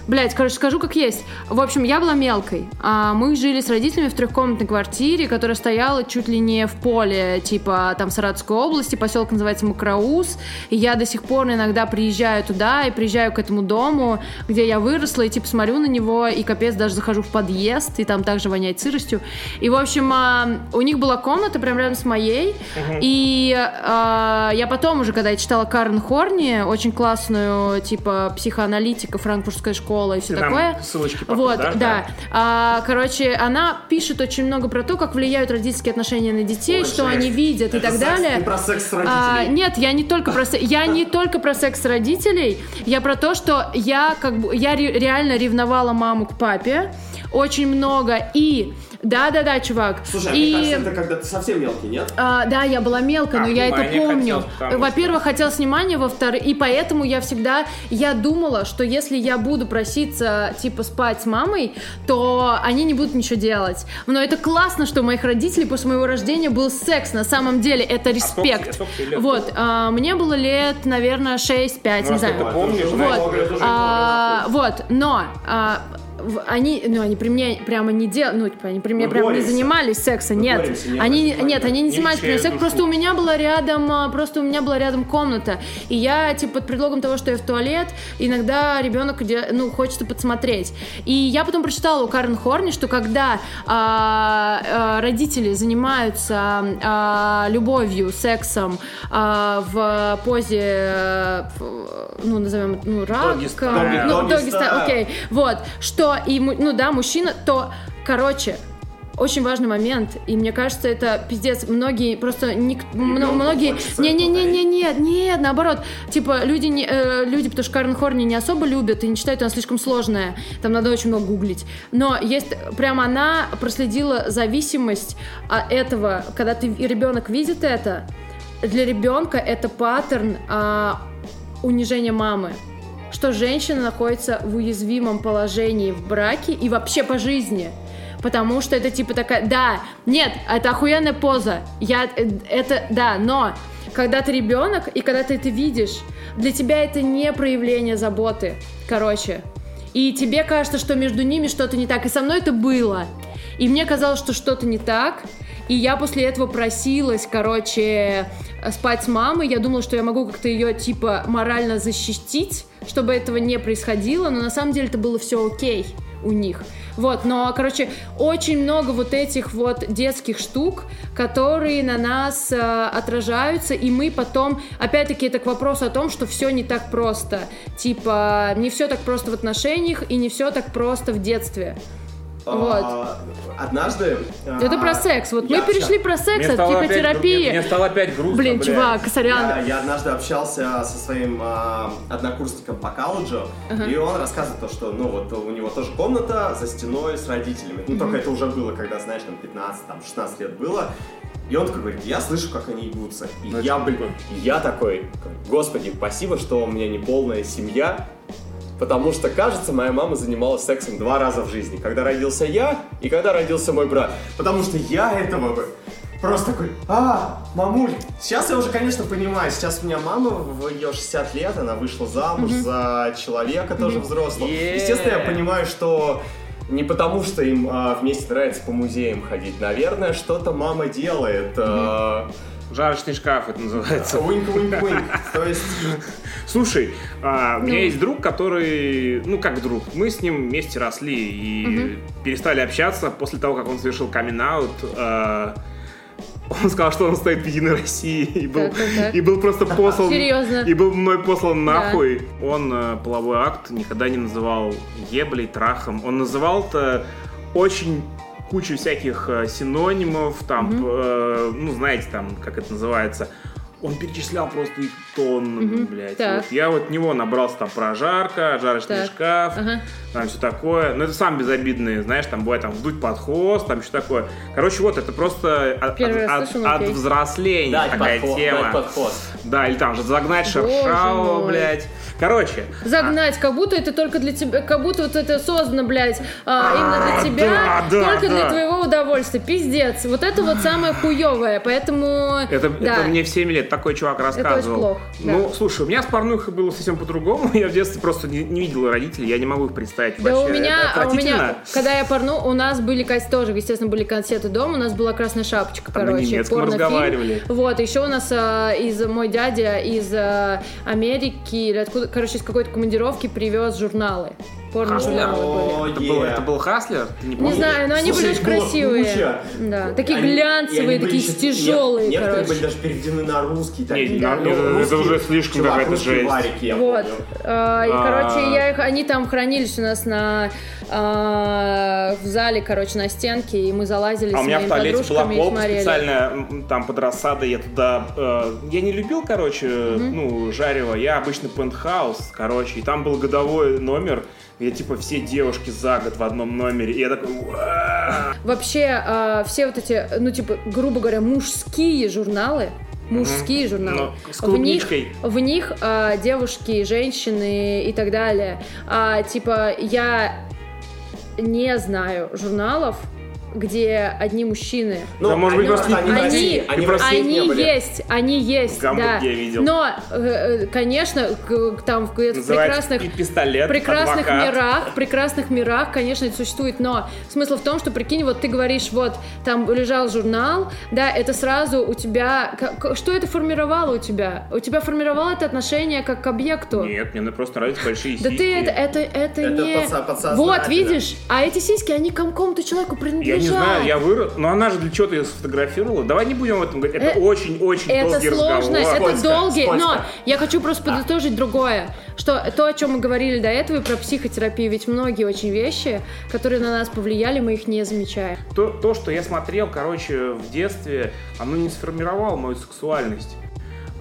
Блять, короче, скажу как есть. В общем, я была мелкой. А, мы жили с родителями в трехкомнатной квартире, которая стояла чуть ли не в поле, типа там Саратовской области, поселок называется Макроус. И я до сих пор иногда приезжаю туда и приезжаю к этому дому, где я выросла, и типа смотрю на него, и капец, даже захожу в подъезд, и там также воняет сыростью. И, в общем, а, у них была комната прям рядом с моей, и а, я потом уже, когда я читала Карен Хорни, очень классную, типа, психоаналитика, франкфуртская школа и все нам такое. ссылочки потом Вот, дашь, да. А, короче, она пишет очень много про то, как влияют родительские отношения на детей, Ой, что жесть. они видят и Это так секс- далее. ты про секс А, родителей. нет, я не только про се- я не только про секс родителей, я про то, что я как бы я ре- реально ревновала маму к папе очень много и да, да, да, чувак. Слушай, а и мне кажется, это когда ты совсем мелкий, нет? а, да, я была мелкой, но А, я это внимание помню. хотелось, потому что- Во-первых, хотелось внимания, во-вторых, и поэтому я всегда, я думала, что если я буду проситься, типа, спать с мамой, то они не будут ничего делать. Но это классно, что у моих родителей после моего рождения был секс, на самом деле, это А сколько респект. сколько вот, а, мне было лет, наверное, 6-5, Ну, не а знаю. помнишь, Вот. это А, вот, но а, они, ну, они при мне прямо не делали, ну, типа, они при мне Мы прямо не боремся. занимались сексом, Мы нет. боремся, не Они, обращай нет, они не Не занимались при мне сексом, душу. просто у меня была рядом, а, просто у меня была рядом комната, и я, типа, под предлогом того, что я в туалет, иногда ребенок, иде- ну, хочется подсмотреть. И я потом прочитала у Карен Хорни, что когда а, а, родители занимаются а, любовью, сексом а, в позе, э, ну, назовем, ну, рак, Doggy style. ну, Doggy doggy style, style. окей, вот, что, и, му- ну, да, мужчина, то, короче, очень важный момент, и мне кажется, это пиздец. Многие просто ник- мно- многие не не не не нет нет наоборот. Типа люди не э, люди потому что Карен Хорни не особо любят и не считают она слишком сложная. Там надо очень много гуглить. Но есть прямо она проследила зависимость от этого. Когда ты и ребенок видит это для ребенка это паттерн а, унижения мамы что женщина находится в уязвимом положении в браке и вообще по жизни. Потому что это типа такая, да, нет, это охуенная поза, я, э, это, да, но когда ты ребенок и когда ты это видишь, для тебя это не проявление заботы, короче. И тебе кажется, что между ними что-то не так. И со мной это было. И мне казалось, что что-то не так. И я после этого просилась, короче, спать с мамой. Я думала, что я могу как-то ее, типа, морально защитить, чтобы этого не происходило. Но на самом деле это было все окей у них. Вот, но, короче, очень много вот этих вот детских штук, которые на нас э, отражаются, и мы потом, опять-таки, это к вопросу о том, что все не так просто. Типа, не все так просто в отношениях, и не все так просто в детстве. А, однажды... Это а, про секс. Вот мы перешли про секс от психотерапии. мне, мне стало опять грустно, Блин, чувак, сорян. я однажды общался со своим а, однокурсником по колледжу, и он рассказывает то, что, ну, вот у него тоже комната за стеной с родителями. Ну, только это уже было, когда, знаешь, там 15, там 16 лет было. И он такой говорит, я слышу, как они ебутся. И Ну, я, это блин, я такой, господи, спасибо, что у меня не полная семья, потому что, кажется, моя мама занималась сексом два раза в жизни. Когда родился я и когда родился мой брат. Потому что я этого бы просто такой, а, мамуль. Сейчас я уже, конечно, понимаю, сейчас у меня мама, в ее 60 лет, она вышла замуж за человека тоже взрослого. Yeah. Естественно, я понимаю, что не потому, что им а, вместе нравится по музеям ходить. Наверное, что-то мама делает. а, Жарочный шкаф это называется. Уинк-уинк-уинк. То есть... Слушай, а, у меня Ну. есть друг, который, ну как друг, мы с ним вместе росли и перестали общаться после того, как он совершил камин-аут. а, он сказал, что он стоит в Единой России и был, Так, так, так. и был просто послан... Серьезно? И был мной послан нахуй. Он э, половой акт никогда не называл еблей, трахом. Он называл это очень кучу всяких э, синонимов, там, э, ну, знаете, там, как это называется. Он перечислял просто их тоннами, блядь. Так. Вот я вот от него набрался там прожарка, жарочный Так. шкаф, Ага. там все такое. Но это сам безобидные, знаешь, там бывает там вдуть под хвост, там что такое. Короче, вот это просто от, Первый от- от- слышу, от окей. взросления Дать такая подход, тема. дать подход. Да, или там же загнать шершавого, блядь. Короче, Загнать, как будто это только для тебя, как будто вот это создано, блядь, а, именно для А, тебя, да, да, только для да. твоего удовольствия. Пиздец. Вот это вот самое хуевое, поэтому... это, да. это мне в 7 лет такой чувак рассказывал. плохо, да. Ну, слушай, у меня с порнухой было совсем по-другому. Я в детстве просто не, не видел родителей, я не могу их представить Да вообще. у меня, Это а у меня, когда я порну, у нас были тоже, естественно, были концерты дома, у нас была красная шапочка, Там короче, порнофильм. Вот, еще у нас а, из мой дядя из а, Америки или откуда, короче, из какой-то командировки привез журналы. Порно-журналы были. Это, был, это был Хаслер? Ты не знаю, но они Слушай, были очень красивые. куча. Да, такие Они- глянцевые, такие еще- тяжелые, нет, Некоторые короче. были даже переведены на русский. такие, Не, да, на- ну, это- уже слишком какая-то жесть. варики, Вот. А, и, А. короче, я их, они там хранились у нас на а, в зале, короче, на стенке, и мы залазили А с у меня в моими туалете была полка специальная, там под рассадой я туда... э, я не любил, короче, ну, жарево. Я обычно пентхаус, короче, и там был годовой номер, где типа все девушки за год в одном номере. И я такой... «Уа!» Вообще, а, все вот эти, ну, типа, грубо говоря, мужские журналы, мужские журналы. Ну, с в них, в них а, девушки, женщины и так далее. А, типа, я не знаю журналов, где одни мужчины. Ну, Да, может быть, они просто они Они, они не они были. есть, они есть, В да. Я видел. Но, э, э, конечно, к- там в прекрасных пи- пистолет, прекрасных адвокат. мирах, в прекрасных мирах, конечно, это существует, но смысл в том, что, прикинь, вот ты говоришь, вот, там лежал журнал, да, это сразу у тебя, что это формировало у тебя? У тебя формировало это отношение как к объекту? Нет, мне просто нравятся большие Да сиськи. ты это, это, это, Это не... Вот, видишь, а эти сиськи, они к какому-то человеку принадлежат. Не знаю, я вырос, но она же для чего-то ее сфотографировала. Давай не будем об этом говорить. Это Э, очень-очень Это долгий сложно, разговор. это Скользко, долгий, скользко. но я хочу просто подытожить другое, что то, о чем мы говорили до этого, и про психотерапию, ведь многие очень вещи, которые на нас повлияли, мы их не замечаем. То, то, что я смотрел, короче, в детстве, оно не сформировало мою сексуальность.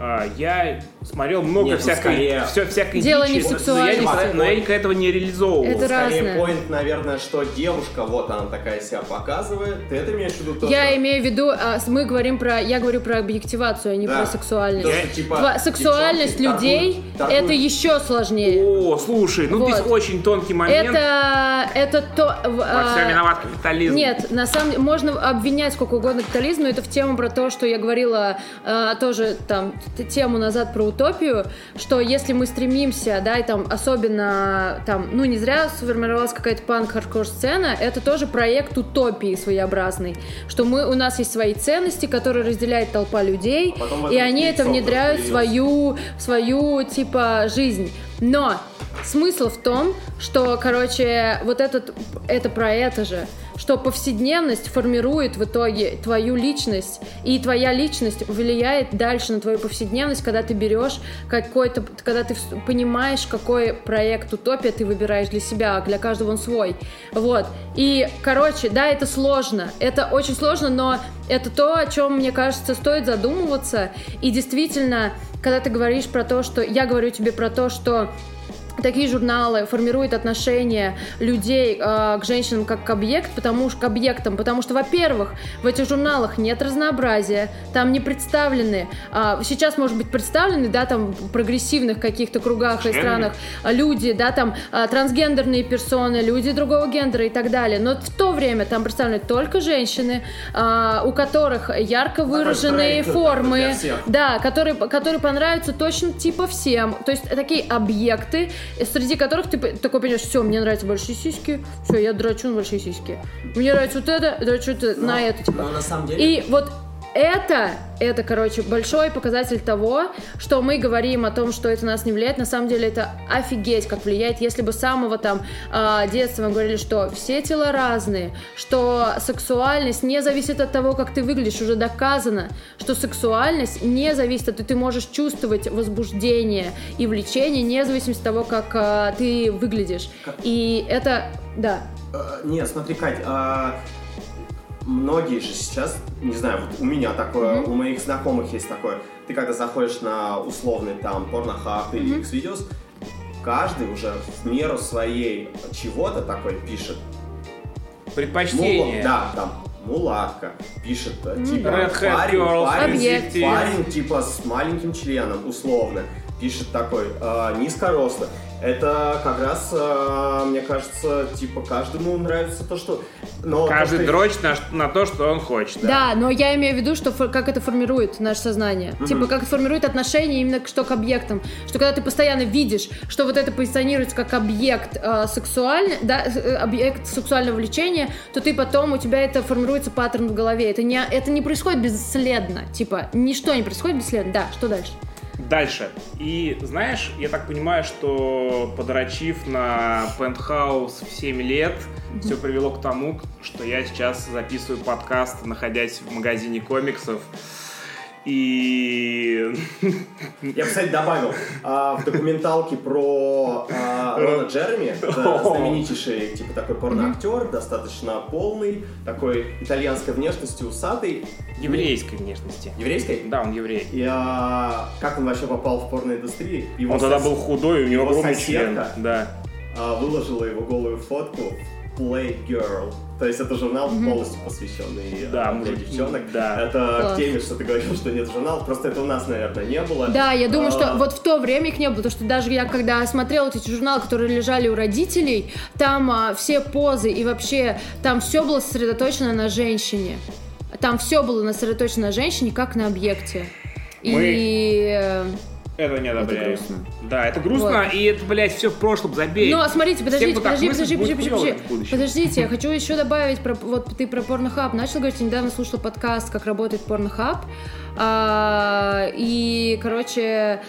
А, Я смотрел много Нет, ну, всякой, скорее- все, всякой Дело не в дичи, но я сексуальности. никогда- но я никогда этого не реализовывал. Это Скорее, разное. point, наверное, что девушка, вот она такая себя показывает. Ты это имеешь в виду? то, Я имею в виду, а, мы говорим про, я говорю про объективацию, а не Да. про сексуальность. То, что, типа, Сексуальность девчонки людей торгуют- торгуют- это еще сложнее. О, слушай, ну Вот. здесь очень тонкий момент. Это, это то... Во а, всем виноват капитализм. Нет, на самом деле можно обвинять сколько угодно капитализм, но это в тему про то, что я говорила э, тоже там тему назад про утопию, что если мы стремимся, да, и там особенно там, ну не зря сформировалась какая-то панк-хардкор сцена, это тоже проект утопии своеобразный, что мы у нас есть свои ценности, которые разделяет толпа людей, А и они это внедряют в свою свою типа жизнь, но Смысл в том, что, короче, вот этот, это про это же, что повседневность формирует в итоге твою личность, и твоя личность влияет дальше на твою повседневность, когда ты берешь какой-то, когда ты понимаешь, какой проект утопия ты выбираешь для себя, а для каждого он свой. Вот. И, короче, да, это сложно, это очень сложно, но это то, о чем, мне кажется, стоит задумываться. И действительно, когда ты говоришь про то, что... Я говорю тебе про то, что такие журналы формируют отношение людей э, к женщинам как к объект, потому что к объектам, потому что, во-первых, в этих журналах нет разнообразия, там не представлены, э, сейчас может быть представлены, да, там в прогрессивных каких-то кругах и странах люди, да, там э, трансгендерные персоны, люди другого гендера и так далее, но в то время там представлены только женщины, э, у которых ярко выраженные формы, да, которые, которые понравятся точно типа всем, то есть такие объекты, среди которых ты такой понимаешь, все, мне нравятся большие сиськи, все, я драчу на большие сиськи. Мне нравится вот это, драчу это, на это. Типа. Но на самом деле... И вот это, это, короче, большой показатель того, что мы говорим о том, что это нас не влияет. На самом деле это офигеть, как влияет. Если бы с самого там э, детства мы говорили, что все тела разные, что сексуальность не зависит от того, как ты выглядишь, уже доказано, что сексуальность не зависит от... Ты можешь чувствовать возбуждение и влечение, не зависит от того, как э, ты выглядишь. И это... Да. Э, нет, смотри, Кать, а многие же сейчас, не знаю, вот у меня такое, mm-hmm. у моих знакомых есть такое, ты когда заходишь на условный там порнохаб или mm-hmm. Xvideos, каждый уже в меру своей чего-то такой пишет. Предпочтение. Мул, да, там, мулатка, пишет, mm-hmm. типа, Red парень, парень, парень, типа, с маленьким членом, условно, пишет такой, э, низкорослый. Это как раз, э, мне кажется, типа каждому нравится то, что... Но Каждый то, что... дрочит на, на то, что он хочет. Да. да, но я имею в виду, что как это формирует наше сознание. Mm-hmm. Типа, как формирует отношения именно что к объектам. Что когда ты постоянно видишь, что вот это позиционируется как объект э, сексуальный, да, э, объект сексуального влечения, то ты потом, у тебя это формируется паттерн в голове. Это не, это не происходит бесследно. Типа, ничто не происходит бесследно. Да, что дальше? Дальше. И знаешь, я так понимаю, что подрочив на пентхаус в 7 лет, все привело к тому, что я сейчас записываю подкаст, находясь в магазине комиксов. И... Я, кстати, добавил, а, в документалке про а, Рона Джереми, знаменитейший, типа, такой порноактер, достаточно полный, такой итальянской внешности, усатый. Еврейской внешности. Еврейской? Да, он еврей. И а, как он вообще попал в порноиндустрию? Его он сос... тогда был худой, у него огромный член. Да. А, выложила его голую фотку Playgirl. То есть это журнал mm-hmm. полностью посвященный да, для мужик, девчонок. Да. Это Класс. к теме, что ты говорил, что нет журналов. Просто это у нас, наверное, не было. Да, я думаю, а... что вот в то время их не было. Потому что даже я, когда смотрела вот эти журналы, которые лежали у родителей, там а, все позы и вообще там все было сосредоточено на женщине. Там все было сосредоточено на женщине, как на объекте. Мы... И э, это не. Это грустно. Да, это грустно, вот. и это, блядь, все в прошлом, забей. Ну, а смотрите, подождите, Всем, подожди, подожди, подожди, подожди, подожди. Подождите, я хочу еще добавить, про, вот ты про порнохаб начал говорить, я недавно слушала подкаст, как работает порнохаб, а, и, короче,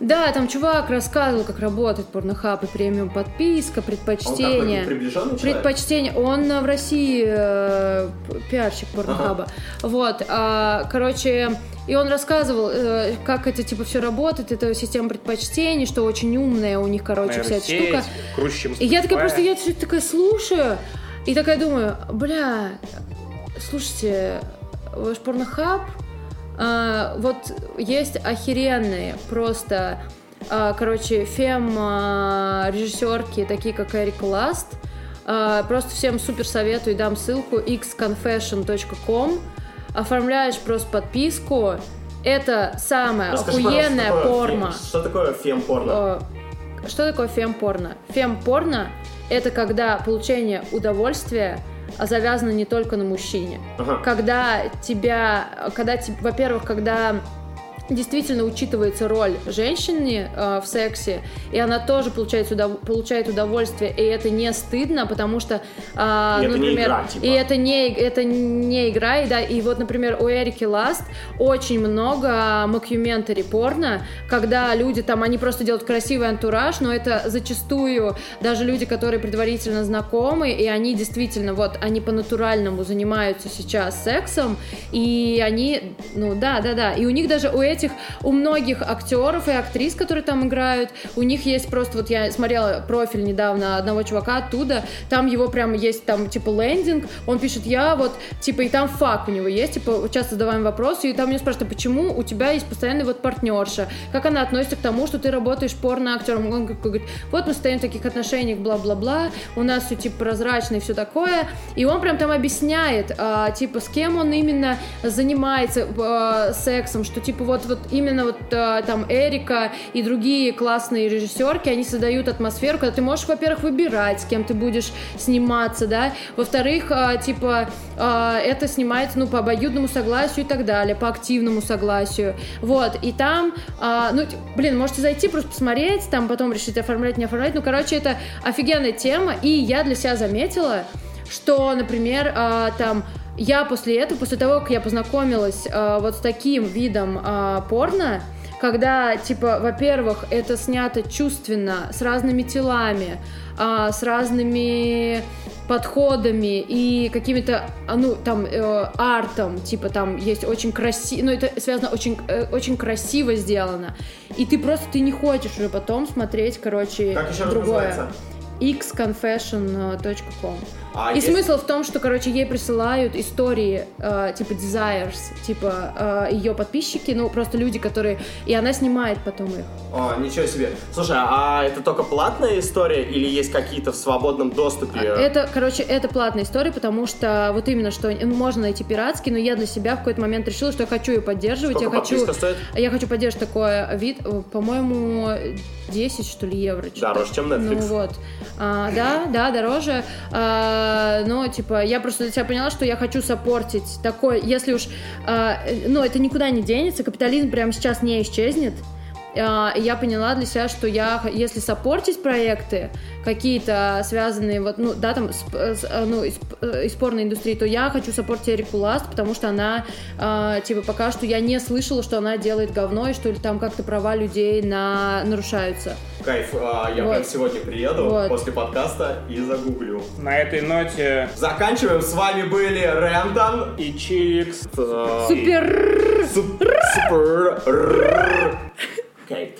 да, там чувак рассказывал, как работает порнохаб и премиум подписка, предпочтение. Он предпочтение. Он в России э, пиарщик порнохаба. Ага. Вот, а, короче, и он рассказывал, э, как это типа все работает, это система предпочтений, что очень умная у них, короче, вся эта штука. Круче, чем и я такая просто, я все такая слушаю, и такая думаю, бля, слушайте, ваш порнохаб, э, вот есть охеренные просто, э, короче, фем э, режиссерки, такие как Эрик Ласт, э, просто всем супер советую, дам ссылку xconfession.com, оформляешь просто подписку, это самое Расскажи, охуенное порно. Что такое фем-порно? Что такое фем-порно? Фем-порно — это когда получение удовольствия завязано не только на мужчине. Ага. Когда тебя, когда, во-первых, когда действительно учитывается роль женщины э, в сексе, и она тоже получает, удов... получает удовольствие, и это не стыдно, потому что, э, И не например, игра, типа. и это не, это не игра, и, да, и вот, например, у Эрики Ласт очень много мокюментари порно, когда люди там, они просто делают красивый антураж, но это зачастую даже люди, которые предварительно знакомы, и они действительно, вот, они по-натуральному занимаются сейчас сексом, и они, ну да, да, да, и у них даже у этих, у многих актеров и актрис, которые там играют, у них есть просто, вот я смотрела профиль недавно одного чувака оттуда, там его прям есть там типа лендинг, он пишет, я вот, типа, и там факт у него есть, типа, часто задаваем вопросы, и там меня спрашивают, «А почему у тебя есть постоянный вот партнерша, как она относится к тому, что ты работаешь порно-актером, он говорит, вот мы стоим в таких отношениях, бла-бла-бла, у нас все типа прозрачно и все такое, и он прям там объясняет, а, типа, с кем он именно занимается а, сексом, что типа вот, вот именно вот а, там Эрика и другие классные режиссерки, они создают атмосферу, когда ты можешь, во-первых, выбирать, с кем ты будешь сниматься, да, во-вторых, а, типа, а, это снимается, ну, по обоюдному согласию и так далее, по активному согласию, вот, и там, ну, блин, можете зайти, просто посмотреть, там потом решить оформлять, не оформлять, ну, короче, это офигенная тема, и я для себя заметила, что, например, там я после этого, после того, как я познакомилась а, вот с таким видом а, порно, когда, типа, во-первых, это снято чувственно, с разными телами, а, с разными подходами и какими-то, а, ну, там, э, артом, типа, там есть очень красиво, ну, это связано очень, э, очень красиво сделано. И ты просто, ты не хочешь уже потом смотреть, короче, Как еще другое. xconfession.com А И есть- смысл в том, что, короче, ей присылают истории, э, типа, desires, типа, э, ее подписчики, ну, просто люди, которые... И она снимает потом их. О, ничего себе. Слушай, а это только платная история или есть какие-то в свободном доступе? Это, короче, это платная история, потому что вот именно, что можно найти пиратский, но я для себя в какой-то момент решила, что я хочу ее поддерживать. Сколько я хочу, стоит? я хочу поддерживать такой вид, э, по-моему, 10, что ли, евро. Дороже, чем Netflix. Ну вот. А, да, да, дороже. А, но, типа, я просто для себя поняла, что я хочу саппортить такой, если уж, э, ну, это никуда не денется, капитализм прямо сейчас не исчезнет. А, и я поняла для себя, что я, если саппортить проекты какие-то связанные, вот, ну, да, там, с, с, э, ну, из, э, из порной индустрии, то я хочу саппортить Эрику Ласт, потому что она, а, типа, пока что я не слышала, что она делает говно, и что ли там как-то права людей на, нарушаются. Кайф, а, я Вот. прям сегодня приеду Вот. после подкаста и загуглю. На этой ноте Заканчиваем. С вами были Рэндон. и Чирикс. э, Супер! Суп- Супер. Okay.